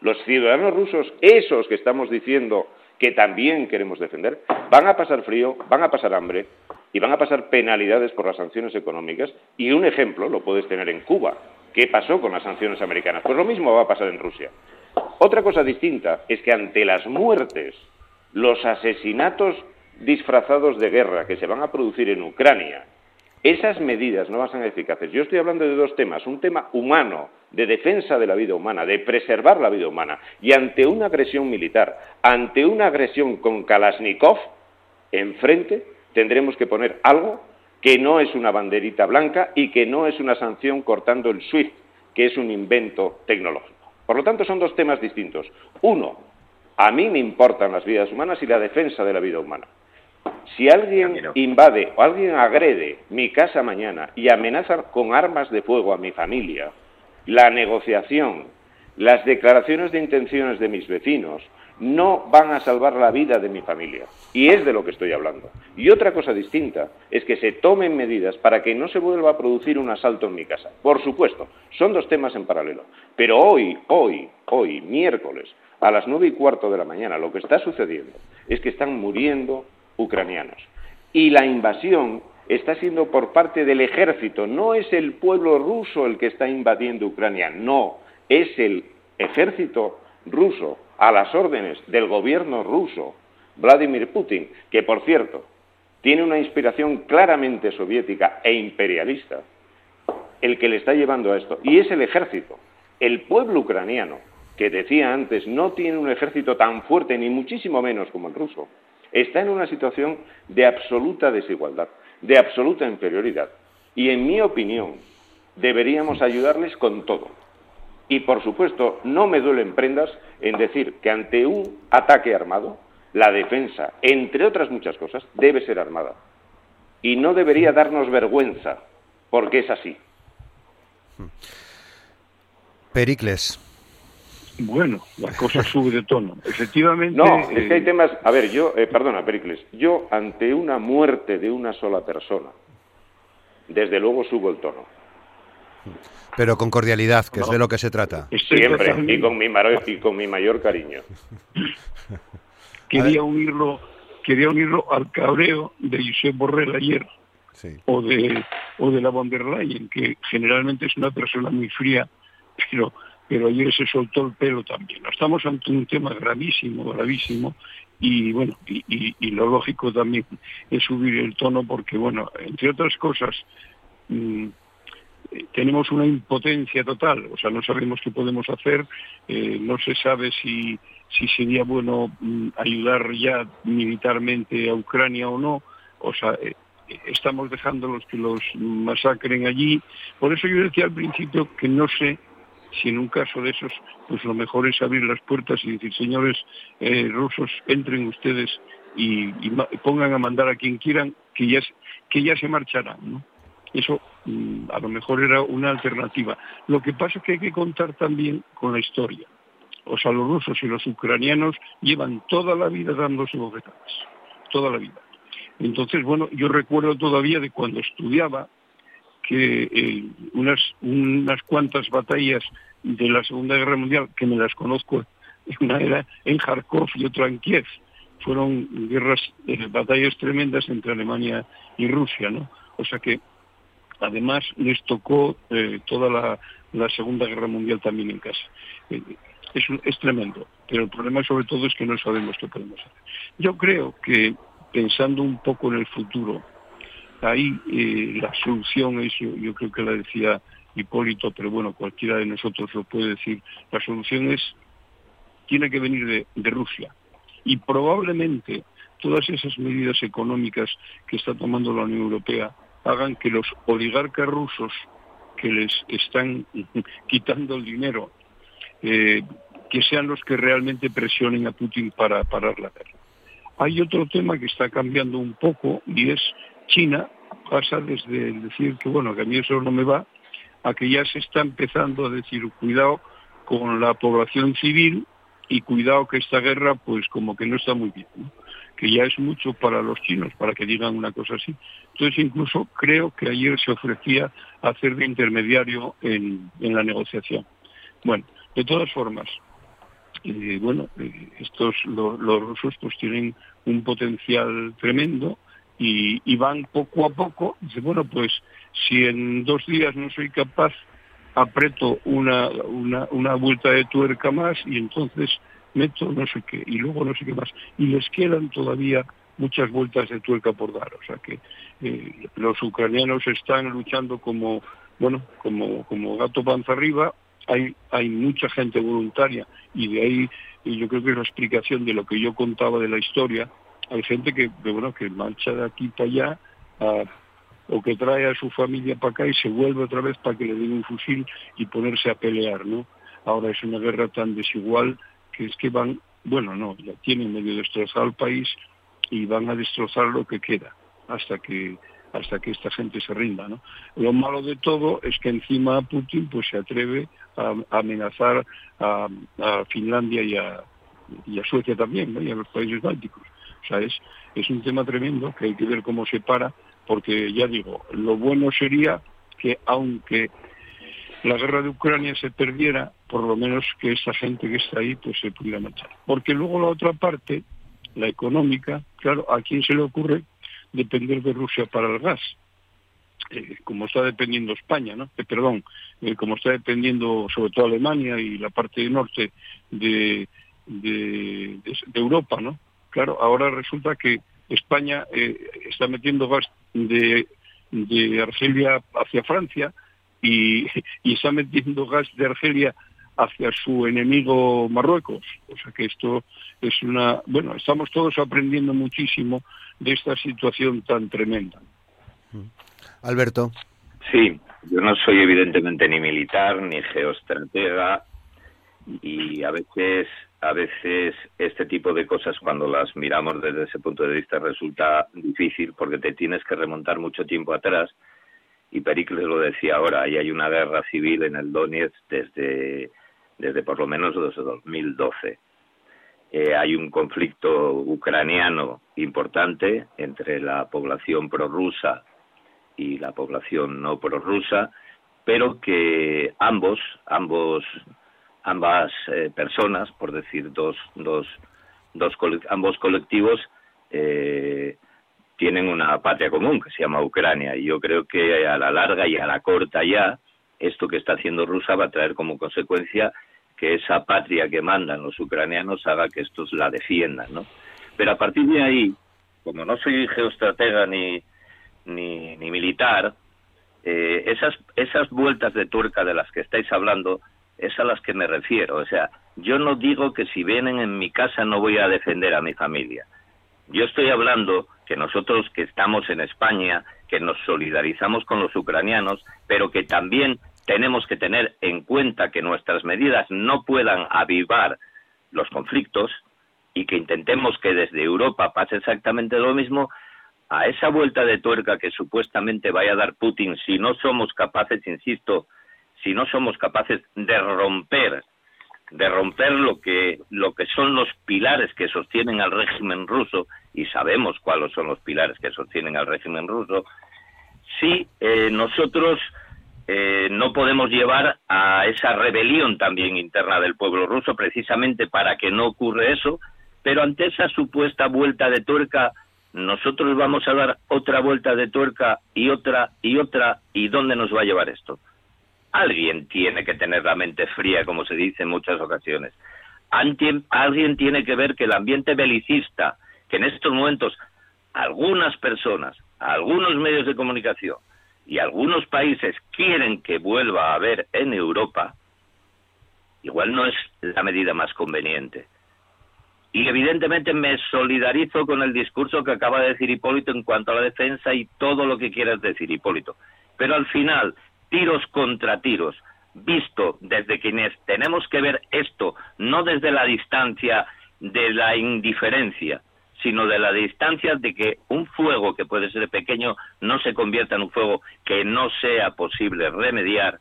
Los ciudadanos rusos, esos que estamos diciendo que también queremos defender, van a pasar frío, van a pasar hambre y van a pasar penalidades por las sanciones económicas. Y un ejemplo lo puedes tener en Cuba. ¿Qué pasó con las sanciones americanas? Pues lo mismo va a pasar en Rusia. Otra cosa distinta es que ante las muertes, los asesinatos disfrazados de guerra que se van a producir en Ucrania, esas medidas no van a ser eficaces. Yo estoy hablando de dos temas. Un tema humano, de defensa de la vida humana, de preservar la vida humana. Y ante una agresión militar, ante una agresión con Kalashnikov, enfrente tendremos que poner algo que no es una banderita blanca y que no es una sanción cortando el SWIFT, que es un invento tecnológico. Por lo tanto, son dos temas distintos. Uno, a mí me importan las vidas humanas y la defensa de la vida humana. Si alguien invade o alguien agrede mi casa mañana y amenaza con armas de fuego a mi familia, la negociación, las declaraciones de intenciones de mis vecinos no van a salvar la vida de mi familia. Y es de lo que estoy hablando. Y otra cosa distinta es que se tomen medidas para que no se vuelva a producir un asalto en mi casa. Por supuesto, son dos temas en paralelo. Pero hoy, hoy, hoy, miércoles, a las nueve y cuarto de la mañana, lo que está sucediendo es que están muriendo ucranianos. Y la invasión está siendo por parte del ejército. No es el pueblo ruso el que está invadiendo Ucrania, no, es el ejército ruso a las órdenes del gobierno ruso, Vladimir Putin, que por cierto tiene una inspiración claramente soviética e imperialista, el que le está llevando a esto. Y es el ejército, el pueblo ucraniano, que decía antes no tiene un ejército tan fuerte ni muchísimo menos como el ruso, está en una situación de absoluta desigualdad, de absoluta inferioridad. Y en mi opinión, deberíamos ayudarles con todo y, por supuesto, no me duelen prendas en decir que ante un ataque armado, la defensa, entre otras muchas cosas, debe ser armada. Y no debería darnos vergüenza, porque es así. Pericles. Bueno, la cosa sube de tono. Efectivamente. No, es que hay eh, temas. A ver, yo, eh, perdona, Pericles, yo ante una muerte de una sola persona, desde luego subo el tono. Pero con cordialidad, que es de lo que se trata. Siempre, y con, mi mayor, y con mi mayor cariño. quería unirlo, quería unirlo al cabreo de Josep Borrell ayer, o, de, o de la von der Leyen, que generalmente es una persona muy fría, pero, pero ayer se soltó el pelo también. Estamos ante un tema gravísimo, gravísimo, y bueno, y, y lo lógico también es subir el tono porque, bueno, entre otras cosas, mm, tenemos una impotencia total, o sea, no sabemos qué podemos hacer, eh, no se sabe si, si sería bueno mm, ayudar ya militarmente a Ucrania o no, o sea, eh, estamos dejándolos que los masacren allí. Por eso yo decía al principio que no sé si en un caso de esos, pues lo mejor es abrir las puertas y decir, señores eh, rusos, entren ustedes y, pongan a mandar a quien quieran, que ya, que ya se marcharán. Eso a lo mejor era una alternativa. Lo que pasa es que hay que contar también con la historia. O sea, los rusos y los ucranianos llevan toda la vida dándose bofetadas, toda la vida. Entonces, bueno, yo recuerdo todavía de cuando estudiaba que eh, unas, unas cuantas batallas de la Segunda Guerra Mundial, que me las conozco, una era en Kharkov y otra en Kiev, fueron guerras, eh, batallas tremendas entre Alemania y Rusia, ¿no? O sea que Además, les tocó eh, toda la, Segunda Guerra Mundial también en casa. Eh, es, tremendo, pero el problema sobre todo es que no sabemos qué podemos hacer. Yo creo que, pensando un poco en el futuro, ahí eh, la solución es, yo, creo que la decía Hipólito, pero bueno, cualquiera de nosotros lo puede decir, la solución es, tiene que venir de, de Rusia. Y probablemente todas esas medidas económicas que está tomando la Unión Europea hagan que los oligarcas rusos que les están quitando el dinero, eh, que sean los que realmente presionen a Putin para parar la guerra. Hay otro tema que está cambiando un poco y es China pasa desde decir que bueno que a mí eso no me va a que ya se está empezando a decir cuidado con la población civil y cuidado que esta guerra pues como que no está muy bien que ya es mucho para los chinos, para que digan una cosa así. Entonces, incluso creo que ayer se ofrecía hacer de intermediario en, la negociación. Bueno, de todas formas, eh, bueno, eh, estos los rusos pues tienen un potencial tremendo y, van poco a poco. Dice, bueno, pues si en dos días no soy capaz, aprieto una, una, una vuelta de tuerca más y entonces meto no sé qué, y luego no sé qué más. Y les quedan todavía muchas vueltas de tuerca por dar. O sea que eh, los ucranianos están luchando como, bueno, como, como gato panza arriba. Hay, hay mucha gente voluntaria y de ahí yo creo que es la explicación de lo que yo contaba de la historia. Hay gente que, bueno, que marcha de aquí para allá o que trae a su familia para acá y se vuelve otra vez para que le den un fusil y ponerse a pelear, ¿no? Ahora es una guerra tan desigual que es que van, bueno, no, ya tienen medio destrozado el país y van a destrozar lo que queda hasta que hasta que esta gente se rinda, ¿no? Lo malo de todo es que encima Putin pues se atreve a, amenazar a, Finlandia y a, y a Suecia también, y a los países bálticos. O sea, es, es un tema tremendo que hay que ver cómo se para, porque ya digo, lo bueno sería que aunque la guerra de Ucrania se perdiera, por lo menos que esa gente que está ahí pues se pudiera marchar. Porque luego la otra parte, la económica, claro, ¿a quién se le ocurre depender de Rusia para el gas? Eh, como está dependiendo España, ¿no? Eh, perdón, eh, como está dependiendo sobre todo Alemania y la parte norte de, de, Europa, ¿no? Claro, ahora resulta que España está metiendo gas de, de Argelia hacia Francia y, y está metiendo gas de Argelia hacia su enemigo Marruecos. O sea que esto es una... Bueno, estamos todos aprendiendo muchísimo de esta situación tan tremenda. Alberto. Sí, yo no soy evidentemente ni militar ni geoestratega y a veces a veces este tipo de cosas cuando las miramos desde ese punto de vista resulta difícil porque te tienes que remontar mucho tiempo atrás y Pericles lo decía ahora, ahí hay una guerra civil en el Donetsk desde, desde por lo menos desde 2012. Eh, hay un conflicto ucraniano importante entre la población prorrusa y la población no prorrusa, pero que ambos, ambos, ambas eh, personas, por decir dos, dos, dos ambos colectivos, eh, tienen una patria común que se llama Ucrania y yo creo que a la larga y a la corta ya esto que está haciendo Rusia va a traer como consecuencia que esa patria que mandan los ucranianos haga que estos la defiendan, ¿no? Pero a partir de ahí, como no soy geoestratega ni, ni, ni militar, eh, esas, esas vueltas de tuerca de las que estáis hablando es a las que me refiero. O sea, yo no digo que si vienen en mi casa no voy a defender a mi familia. Yo estoy hablando que nosotros que estamos en España, que nos solidarizamos con los ucranianos, pero que también tenemos que tener en cuenta que nuestras medidas no puedan avivar los conflictos y que intentemos que desde Europa pase exactamente lo mismo, a esa vuelta de tuerca que supuestamente vaya a dar Putin si no somos capaces, insisto, si no somos capaces de romper de romper lo que lo que son los pilares que sostienen al régimen ruso y sabemos cuáles son los pilares que sostienen al régimen ruso si eh, nosotros eh, no podemos llevar a esa rebelión también interna del pueblo ruso precisamente para que no ocurra eso pero ante esa supuesta vuelta de tuerca nosotros vamos a dar otra vuelta de tuerca y otra y otra, ¿y dónde nos va a llevar esto? Alguien tiene que tener la mente fría, como se dice en muchas ocasiones. Alguien tiene que ver que el ambiente belicista, que en estos momentos algunas personas, algunos medios de comunicación y algunos países quieren que vuelva a haber en Europa, igual no es la medida más conveniente. Y evidentemente me solidarizo con el discurso que acaba de decir Hipólito en cuanto a la defensa y todo lo que quieras decir, Hipólito. Pero al final, tiros contra tiros, visto desde quienes tenemos que ver esto, no desde la distancia de la indiferencia, sino de la distancia de que un fuego que puede ser pequeño no se convierta en un fuego que no sea posible remediar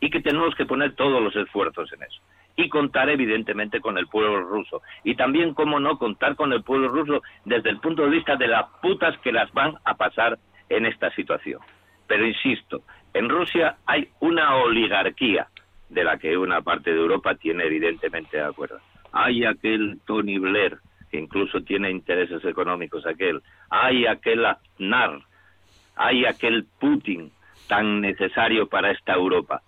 y que tenemos que poner todos los esfuerzos en eso y contar evidentemente con el pueblo ruso. Y también, cómo no, contar con el pueblo ruso desde el punto de vista de las putas que las van a pasar en esta situación. Pero insisto, en Rusia hay una oligarquía de la que una parte de Europa tiene evidentemente de acuerdo. Hay aquel Tony Blair, que incluso tiene intereses económicos aquel. Hay aquel Aznar. Hay aquel Putin tan necesario para esta Europa.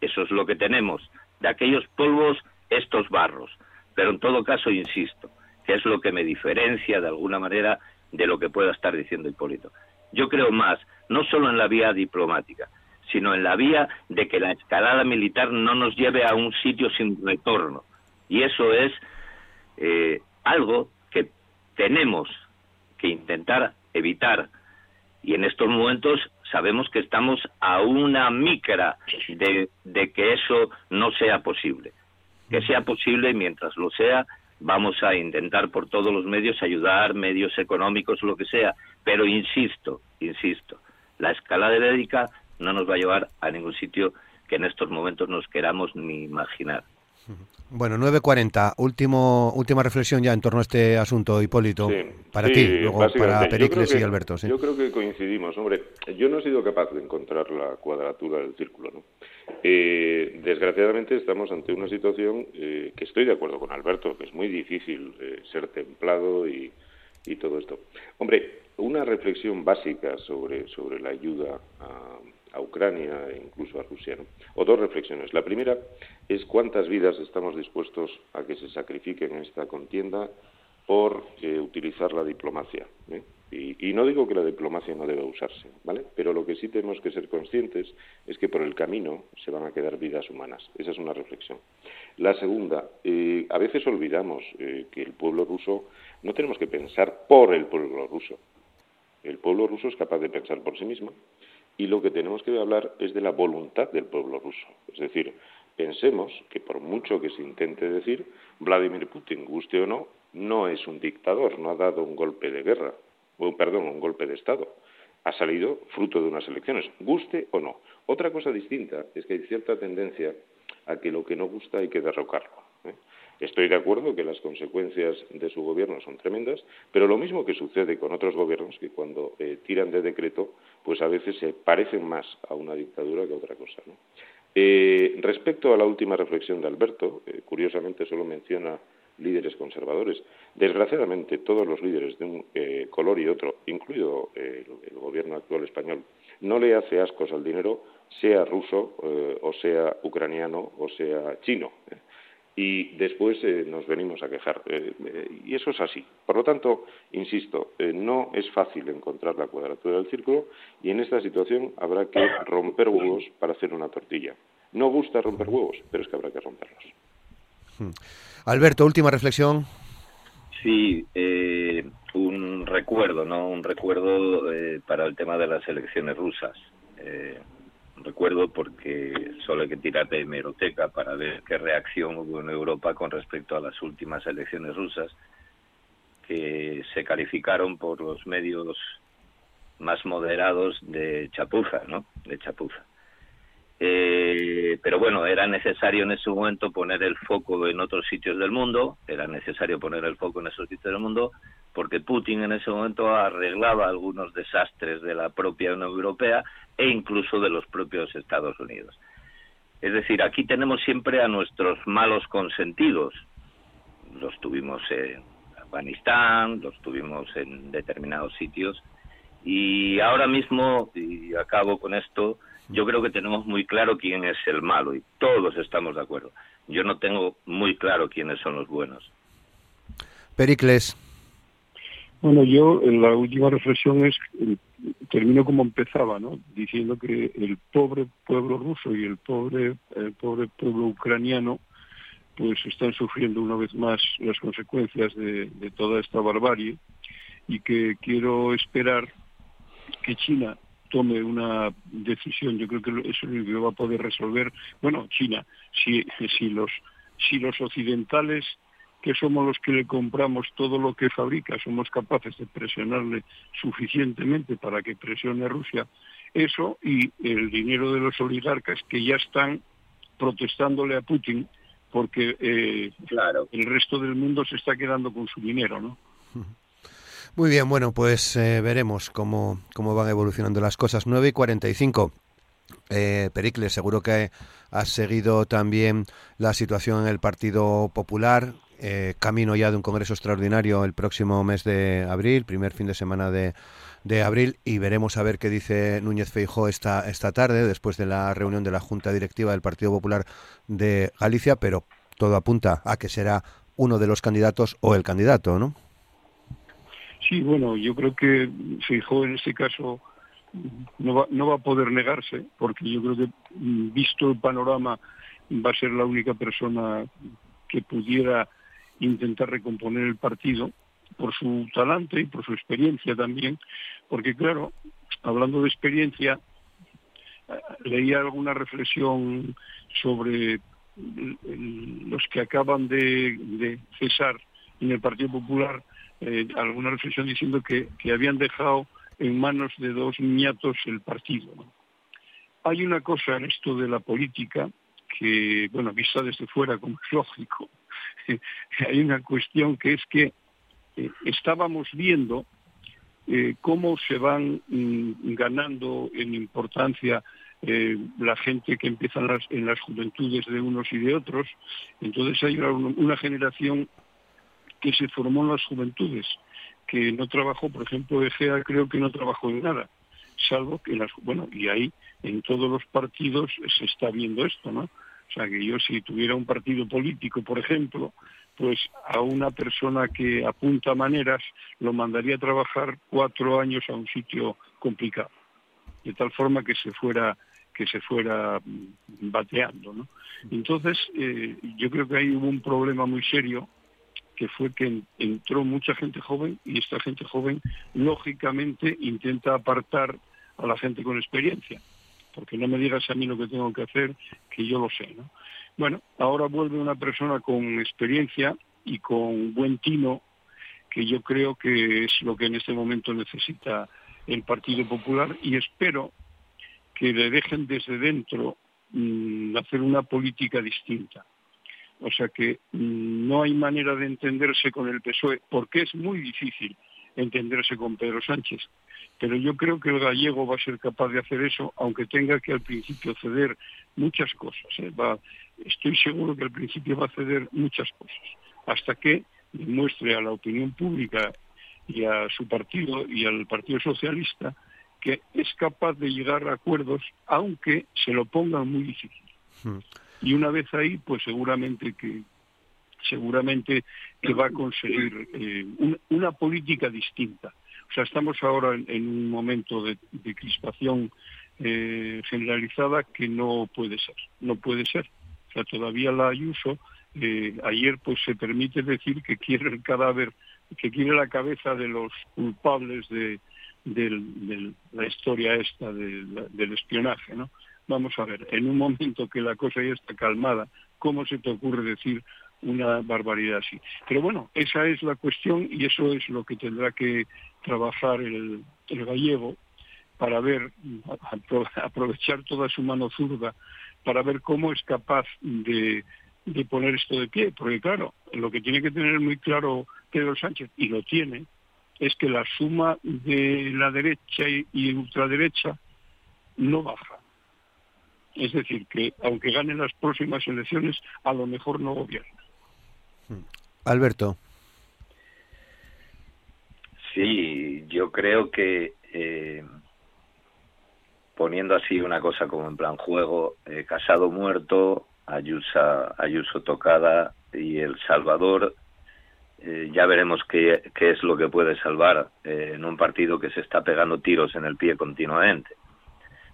Eso es lo que tenemos de aquellos polvos estos barros. Pero en todo caso, insisto, que es lo que me diferencia de alguna manera de lo que pueda estar diciendo Hipólito. Yo creo más, no solo en la vía diplomática, sino en la vía de que la escalada militar no nos lleve a un sitio sin retorno. Y eso es eh, algo que tenemos que intentar evitar. Y en estos momentos sabemos que estamos a una micra de, que eso no sea posible. Que sea posible, mientras lo sea, vamos a intentar por todos los medios ayudar, medios económicos, lo que sea. Pero insisto, insisto, la escalada médica no nos va a llevar a ningún sitio que en estos momentos nos queramos ni imaginar. Bueno, 9.40, último, última reflexión ya en torno a este asunto, Hipólito, para ti, luego para Pericles y Alberto. Yo creo que coincidimos. Hombre, yo no he sido capaz de encontrar la cuadratura del círculo. ¿no? Eh, desgraciadamente estamos ante una situación eh, que estoy de acuerdo con Alberto, que es muy difícil eh, ser templado y, y, todo esto. Hombre, una reflexión básica sobre, sobre la ayuda a a Ucrania e incluso a Rusia. O dos reflexiones. La primera es cuántas vidas estamos dispuestos a que se sacrifiquen en esta contienda por eh, utilizar la diplomacia. ¿eh? Y, no digo que la diplomacia no deba usarse, ¿vale? Pero lo que sí tenemos que ser conscientes es que por el camino se van a quedar vidas humanas. Esa es una reflexión. La segunda, eh, a veces olvidamos que el pueblo ruso no tenemos que pensar por el pueblo ruso. El pueblo ruso es capaz de pensar por sí mismo y lo que tenemos que hablar es de la voluntad del pueblo ruso. Es decir, pensemos que por mucho que se intente decir, Vladimir Putin, guste o no, no es un dictador, no ha dado un golpe de guerra, o, perdón, un golpe de Estado. Ha salido fruto de unas elecciones, guste o no. Otra cosa distinta es que hay cierta tendencia a que lo que no gusta hay que derrocarlo. ¿Eh? Estoy de acuerdo que las consecuencias de su gobierno son tremendas, pero lo mismo que sucede con otros gobiernos que cuando eh, tiran de decreto, pues a veces se parecen más a una dictadura que a otra cosa. Eh, respecto a la última reflexión de Alberto, eh, curiosamente solo menciona líderes conservadores. Desgraciadamente, todos los líderes de un color y otro, incluido el, gobierno actual español, no le hace ascos al dinero, sea ruso o sea ucraniano o sea chino y después eh, nos venimos a quejar. Eh, eh, y eso es así. Por lo tanto, insisto, no es fácil encontrar la cuadratura del círculo y en esta situación habrá que romper huevos para hacer una tortilla. No gusta romper huevos, pero es que habrá que romperlos. Hmm. Alberto, última reflexión. Sí, un recuerdo, ¿no? Un recuerdo para el tema de las elecciones rusas recuerdo porque solo hay que tirar de hemeroteca para ver qué reacción hubo en Europa con respecto a las últimas elecciones rusas que se calificaron por los medios más moderados de chapuza, ¿no? De chapuza. Eh, pero bueno, era necesario en ese momento poner el foco en otros sitios del mundo, era necesario poner el foco en esos sitios del mundo, porque Putin en ese momento arreglaba algunos desastres de la propia Unión Europea e incluso de los propios Estados Unidos. Es decir, aquí tenemos siempre a nuestros malos consentidos. Los tuvimos en Afganistán, los tuvimos en determinados sitios, y ahora mismo, y acabo con esto, yo creo que tenemos muy claro quién es el malo y todos estamos de acuerdo. Yo no tengo muy claro quiénes son los buenos. Pericles. Bueno, yo en la última reflexión es termino como empezaba, ¿no? Diciendo que el pobre pueblo ruso y el pobre el pobre pueblo ucraniano pues están sufriendo una vez más las consecuencias de, toda esta barbarie y que quiero esperar que China tome una decisión, yo creo que eso lo va a poder resolver, bueno, China, si, si, los, si los occidentales, que somos los que le compramos todo lo que fabrica, somos capaces de presionarle suficientemente para que presione a Rusia, eso y el dinero de los oligarcas que ya están protestándole a Putin porque eh, claro. el resto del mundo se está quedando con su dinero, ¿no? Muy bien, bueno, pues eh, veremos cómo, cómo van evolucionando las cosas. 9 y 45. Eh, Pericles, seguro que has seguido también la situación en el Partido Popular. Eh, camino ya de un congreso extraordinario el próximo mes de abril, primer fin de semana de, de abril, y veremos a ver qué dice Núñez Feijó esta, esta tarde, después de la reunión de la Junta Directiva del Partido Popular de Galicia, pero todo apunta a que será uno de los candidatos o el candidato, ¿no? Sí, bueno, yo creo que Fijó en este caso no va, no va a poder negarse, porque yo creo que mm, visto el panorama va a ser la única persona que pudiera intentar recomponer el partido por su talante y por su experiencia también, porque claro, hablando de experiencia, eh, leía alguna reflexión sobre los que acaban de, cesar en el Partido Popular eh, alguna reflexión diciendo que, habían dejado en manos de dos niñatos el partido. Hay una cosa en esto de la política que, bueno, vista desde fuera, como es lógico, hay una cuestión que es que eh, estábamos viendo eh, cómo se van mm, ganando en importancia eh, la gente que empieza en las, en juventudes de unos y de otros. Entonces hay una, generación que se formó en las juventudes, que no trabajó, por ejemplo, Egea creo que no trabajó en nada, salvo que las, bueno, y ahí en todos los partidos se está viendo esto, ¿no? O sea, que yo si tuviera un partido político, por ejemplo, pues a una persona que apunta maneras lo mandaría a trabajar cuatro años a un sitio complicado, de tal forma que se fuera que se fuera mm, bateando, ¿no? Entonces, eh, yo creo que ahí hubo un problema muy serio que fue que entró mucha gente joven y esta gente joven lógicamente intenta apartar a la gente con experiencia porque no me digas a mí lo que tengo que hacer, que yo lo sé. ¿no? Bueno, ahora vuelve una persona con experiencia y con buen tino, que yo creo que es lo que en este momento necesita el Partido Popular y espero que le dejen desde dentro mm, hacer una política distinta. O sea que mm, no hay manera de entenderse con el PSOE, porque es muy difícil entenderse con Pedro Sánchez pero yo creo que el gallego va a ser capaz de hacer eso, aunque tenga que al principio ceder muchas cosas. ¿eh? estoy seguro que al principio va a ceder muchas cosas, hasta que demuestre a la opinión pública y a su partido y al Partido Socialista que es capaz de llegar a acuerdos, aunque se lo pongan muy difícil. Hmm. Y una vez ahí, pues seguramente que seguramente que va a conseguir eh, una política distinta sea, estamos ahora en, un momento de, crispación eh, generalizada que no puede ser, no puede ser. O sea, todavía la Ayuso eh, ayer pues se permite decir que quiere el cadáver, que quiere la cabeza de los culpables de, la historia esta del espionaje, ¿no? Vamos a ver, en un momento que la cosa ya está calmada, ¿cómo se te ocurre decir una barbaridad así. Pero bueno, esa es la cuestión y eso es lo que tendrá que trabajar el, gallego para ver, aprovechar toda su mano zurda, para ver cómo es capaz de, poner esto de pie. Porque claro, lo que tiene que tener muy claro Pedro Sánchez, y lo tiene, es que la suma de la derecha y, y ultraderecha no baja. Es decir, que aunque gane las próximas elecciones, a lo mejor no gobierna. Alberto. Sí, yo creo que eh, poniendo así una cosa como en plan juego, eh, Casado muerto, Ayuso, Ayuso tocada y El Salvador, eh, ya veremos qué, qué, es lo que puede salvar en un partido que se está pegando tiros en el pie continuamente.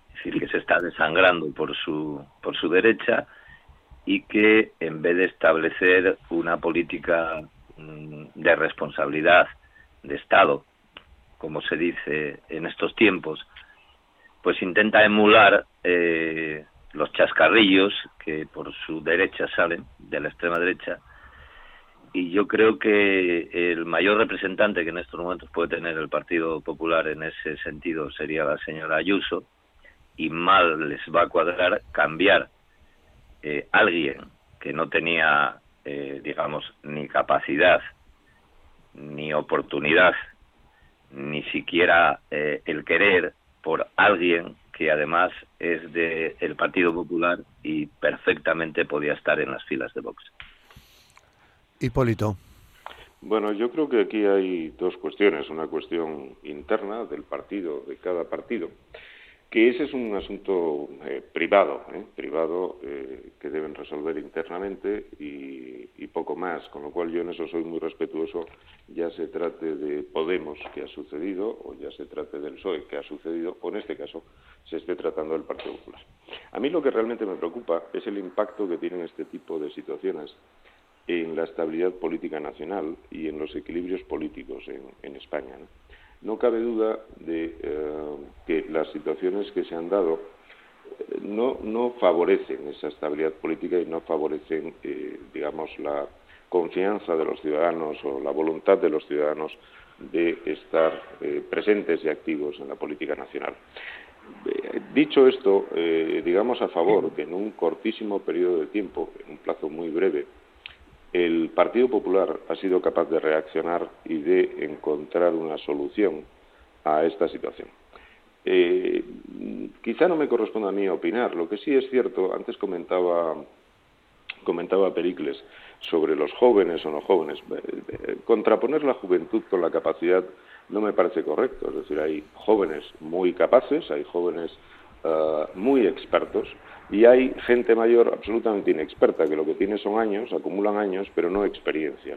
Es decir, que se está desangrando por su, por su derecha y que en vez de establecer una política mm, de responsabilidad de Estado, como se dice en estos tiempos, pues intenta emular eh, los chascarrillos que por su derecha salen, de la extrema derecha, y yo creo que el mayor representante que en estos momentos puede tener el Partido Popular en ese sentido sería la señora Ayuso, y mal les va a cuadrar cambiar eh, alguien que no tenía, eh, digamos, ni capacidad, ni oportunidad, ni siquiera eh, el querer por alguien que además es del el Partido Popular y perfectamente podía estar en las filas de Vox. Hipólito. Bueno, yo creo que aquí hay dos cuestiones. Una cuestión interna del partido, de cada partido, que ese es un asunto eh, privado, ¿eh? privado eh, que deben resolver internamente y, poco más, con lo cual yo en eso soy muy respetuoso, ya se trate de Podemos, que ha sucedido, o ya se trate del PSOE, que ha sucedido, o en este caso se esté tratando del Partido Popular. A mí lo que realmente me preocupa es el impacto que tienen este tipo de situaciones en la estabilidad política nacional y en los equilibrios políticos en, en España. ¿no? No cabe duda de eh, que las situaciones que se han dado eh, no, favorecen esa estabilidad política y no favorecen, eh, digamos, la confianza de los ciudadanos o la voluntad de los ciudadanos de estar presentes y activos en la política nacional. dicho esto, digamos a favor que en un cortísimo periodo de tiempo, en un plazo muy breve, el Partido Popular ha sido capaz de reaccionar y de encontrar una solución a esta situación. Eh, quizá no me corresponda a mí opinar. Lo que sí es cierto, antes comentaba, comentaba Pericles sobre los jóvenes o no jóvenes. Eh, contraponer la juventud con la capacidad no me parece correcto. Es decir, hay jóvenes muy capaces, hay jóvenes eh, muy expertos y hay gente mayor absolutamente inexperta, que lo que tiene son años, acumulan años, pero no experiencia.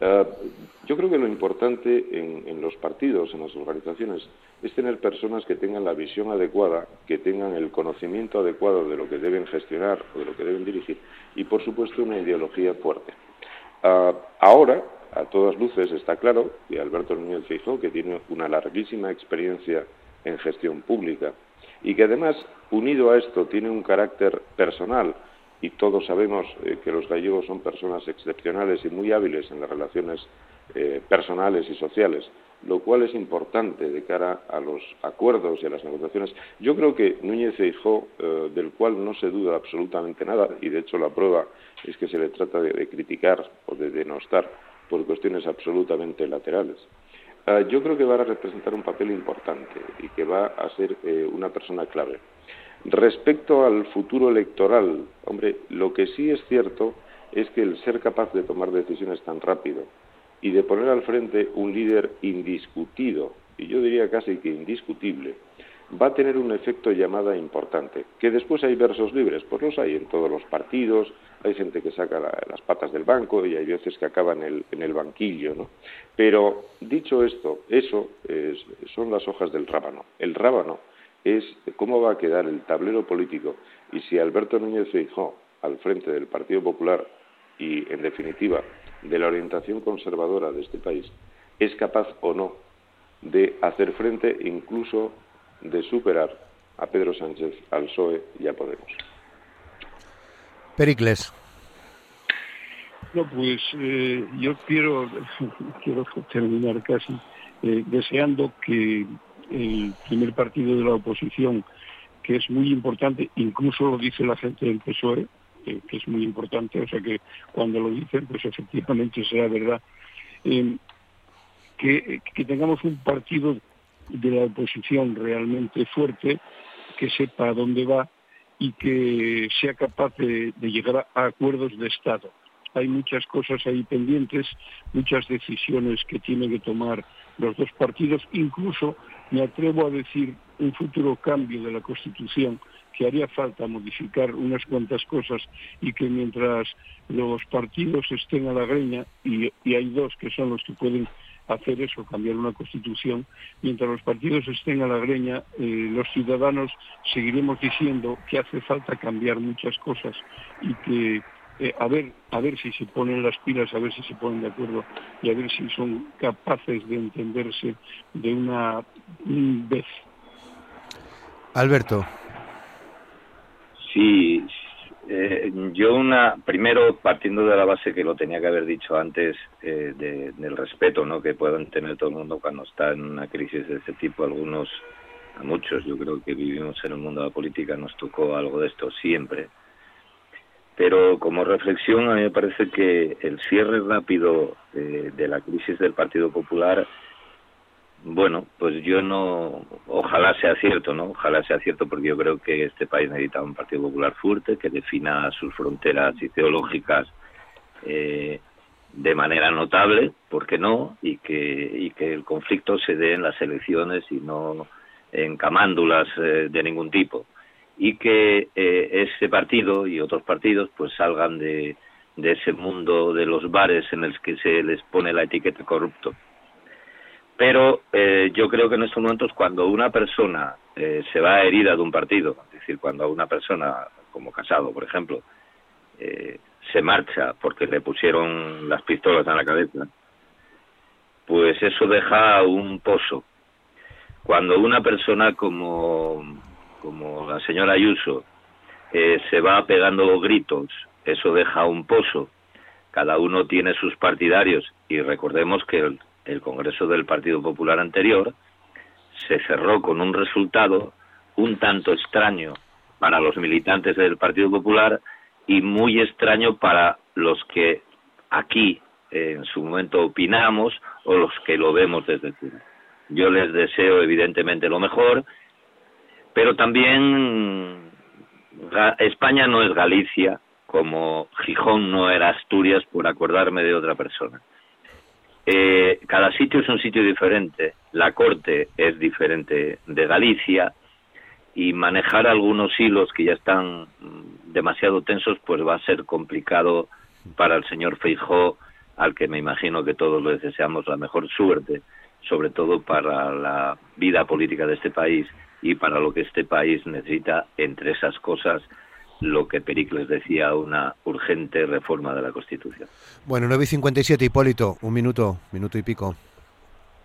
Eh, yo creo que lo importante en, los partidos, en las organizaciones, es tener personas que tengan la visión adecuada, que tengan el conocimiento adecuado de lo que deben gestionar o de lo que deben dirigir y, por supuesto, una ideología fuerte. Eh, ahora, a todas luces, está claro que Alberto Núñez Feijóo, que tiene una larguísima experiencia en gestión pública, y que además, unido a esto, tiene un carácter personal y todos sabemos eh, que los gallegos son personas excepcionales y muy hábiles en las relaciones eh, personales y sociales, lo cual es importante de cara a los acuerdos y a las negociaciones. Yo creo que Núñez Feijóo, eh, del cual no se duda absolutamente nada, y de hecho la prueba es que se le trata de criticar o de denostar por cuestiones absolutamente laterales. Ah, yo creo que va a representar un papel importante y que va a ser eh, una persona clave. Respecto al futuro electoral, hombre, lo que sí es cierto es que el ser capaz de tomar decisiones tan rápido y de poner al frente un líder indiscutido, y yo diría casi que indiscutible, va a tener un efecto llamada importante. Que después hay versos libres, pues los hay en todos los partidos, hay gente que saca las patas del banco y hay veces que acaba en el, en el banquillo, ¿no? Pero dicho esto, eso son las hojas del rábano. El rábano es cómo va a quedar el tablero político y si Alberto Núñez Feijóo al frente del Partido Popular y, en definitiva, de la orientación conservadora de este país, es capaz o no de hacer frente incluso de superar a Pedro Sánchez, al PSOE y a Podemos. Pericles. No, pues eh, yo quiero, quiero terminar casi eh, deseando que el primer partido de la oposición, que es muy importante, incluso lo dice la gente del PSOE, que es muy importante, o sea que cuando lo dicen, pues efectivamente sea verdad, eh, que, que tengamos un partido de la oposición realmente fuerte, que sepa a dónde va y que sea capaz de, llegar a, acuerdos de Estado. Hay muchas cosas ahí pendientes, muchas decisiones que tienen que tomar los dos partidos, incluso me atrevo a decir un futuro cambio de la Constitución que haría falta modificar unas cuantas cosas y que mientras los partidos estén a la greña, y hay dos que son los que pueden hacer eso, cambiar una constitución. Mientras los partidos estén a la greña, eh, los ciudadanos seguiremos diciendo que hace falta cambiar muchas cosas y que eh, a ver a ver si se ponen las pilas, a ver si se ponen de acuerdo y a ver si son capaces de entenderse de una vez. Alberto. Sí, eh, yo una, primero partiendo de la base que lo tenía que haber dicho antes eh, del respeto, ¿no? Que pueden tener todo el mundo cuando está en una crisis de este tipo. Algunos, a muchos, yo creo que vivimos en el mundo de la política, nos tocó algo de esto siempre. Pero como reflexión, a mí me parece que el cierre rápido eh, de la crisis del Partido Popular bueno, pues yo no, ojalá sea cierto, ¿no? Ojalá sea cierto porque yo creo que este país necesita un Partido Popular fuerte que defina sus fronteras ideológicas eh, de manera notable, ¿por qué no? Y que, y que el conflicto se dé en las elecciones y no en camándulas eh, de ningún tipo. Y que eh, ese partido y otros partidos pues salgan de ese mundo de los bares en el que se les pone la etiqueta corrupto pero eh, yo creo que en estos momentos cuando una persona eh, se va herida de un partido, es decir, cuando una persona como Casado, por ejemplo, eh, se marcha porque le pusieron las pistolas en la cabeza, pues eso deja un pozo. Cuando una persona como, como la señora Ayuso se va pegando gritos, eso deja un pozo. Cada uno tiene sus partidarios y recordemos que el, el Congreso del Partido Popular anterior se cerró con un resultado un tanto extraño para los militantes del Partido Popular y muy extraño para los que aquí en su momento opinamos o los que lo vemos desde fuera. Yo les deseo evidentemente lo mejor, pero también España no es Galicia, como Gijón no era Asturias, por acordarme de otra persona. Eh, cada sitio es un sitio diferente, la corte es diferente de Galicia y manejar algunos hilos que ya están mm, demasiado tensos pues va a ser complicado para el señor Feijó, al que me imagino que todos le deseamos la mejor suerte, sobre todo para la vida política de este país y para lo que este país necesita, entre esas cosas, lo que Pericles decía, una urgente reforma de la Constitución. Bueno, 9 y 57, Hipólito, un minuto, minuto y pico.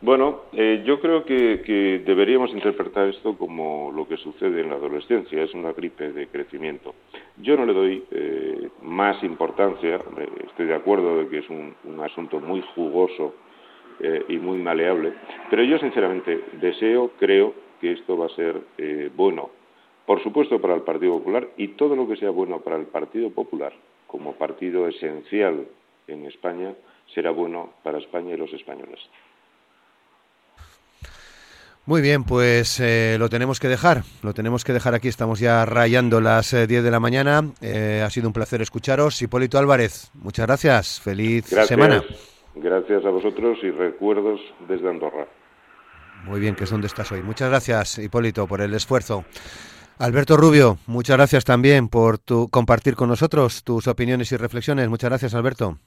Bueno, eh, yo creo que, deberíamos interpretar esto como lo que sucede en la adolescencia, es una gripe de crecimiento. Yo no le doy eh, más importancia, estoy de acuerdo de que es un, asunto muy jugoso eh, y muy maleable, pero yo sinceramente deseo, creo que esto va a ser bueno por supuesto para el Partido Popular y todo lo que sea bueno para el Partido Popular como partido esencial en España será bueno para España y los españoles. Muy bien, pues eh, lo tenemos que dejar, lo tenemos que dejar aquí, estamos ya rayando las 10 eh, de la mañana, eh, ha sido un placer escucharos. Hipólito Álvarez, muchas gracias, feliz semana. Gracias a vosotros y recuerdos desde Andorra. Muy bien, que es donde estás hoy. Muchas gracias, Hipólito, por el esfuerzo. Alberto Rubio, muchas gracias también por tu, compartir con nosotros tus opiniones y reflexiones. Muchas gracias, Alberto.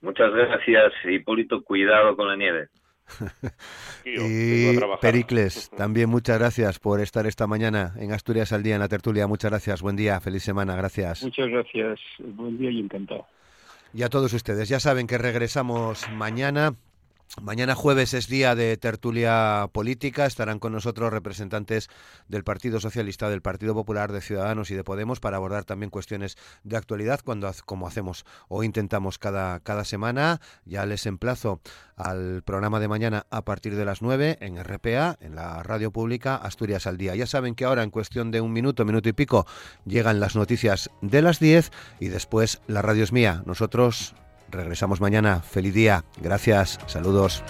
Muchas gracias, Hipólito. Cuidado con la nieve. y Pericles, también muchas gracias por estar esta mañana en Asturias al Día, en la tertulia. Muchas gracias, buen día, feliz semana, gracias. Muchas gracias, buen día y encantado. Y a todos ustedes, ya saben que regresamos mañana Mañana jueves es día de tertulia política. Estarán con nosotros representantes del Partido Socialista, del Partido Popular, de Ciudadanos y de Podemos para abordar también cuestiones de actualidad, cuando, como hacemos o intentamos cada, cada semana. Ya les emplazo al programa de mañana a partir de las 9 en RPA, en la radio pública Asturias al Día. Ya saben que ahora, en cuestión de un minuto, minuto y pico, llegan las noticias de las 10 y después la radio es mía. Nosotros Regresamos mañana. Feliz día. Gracias. Saludos.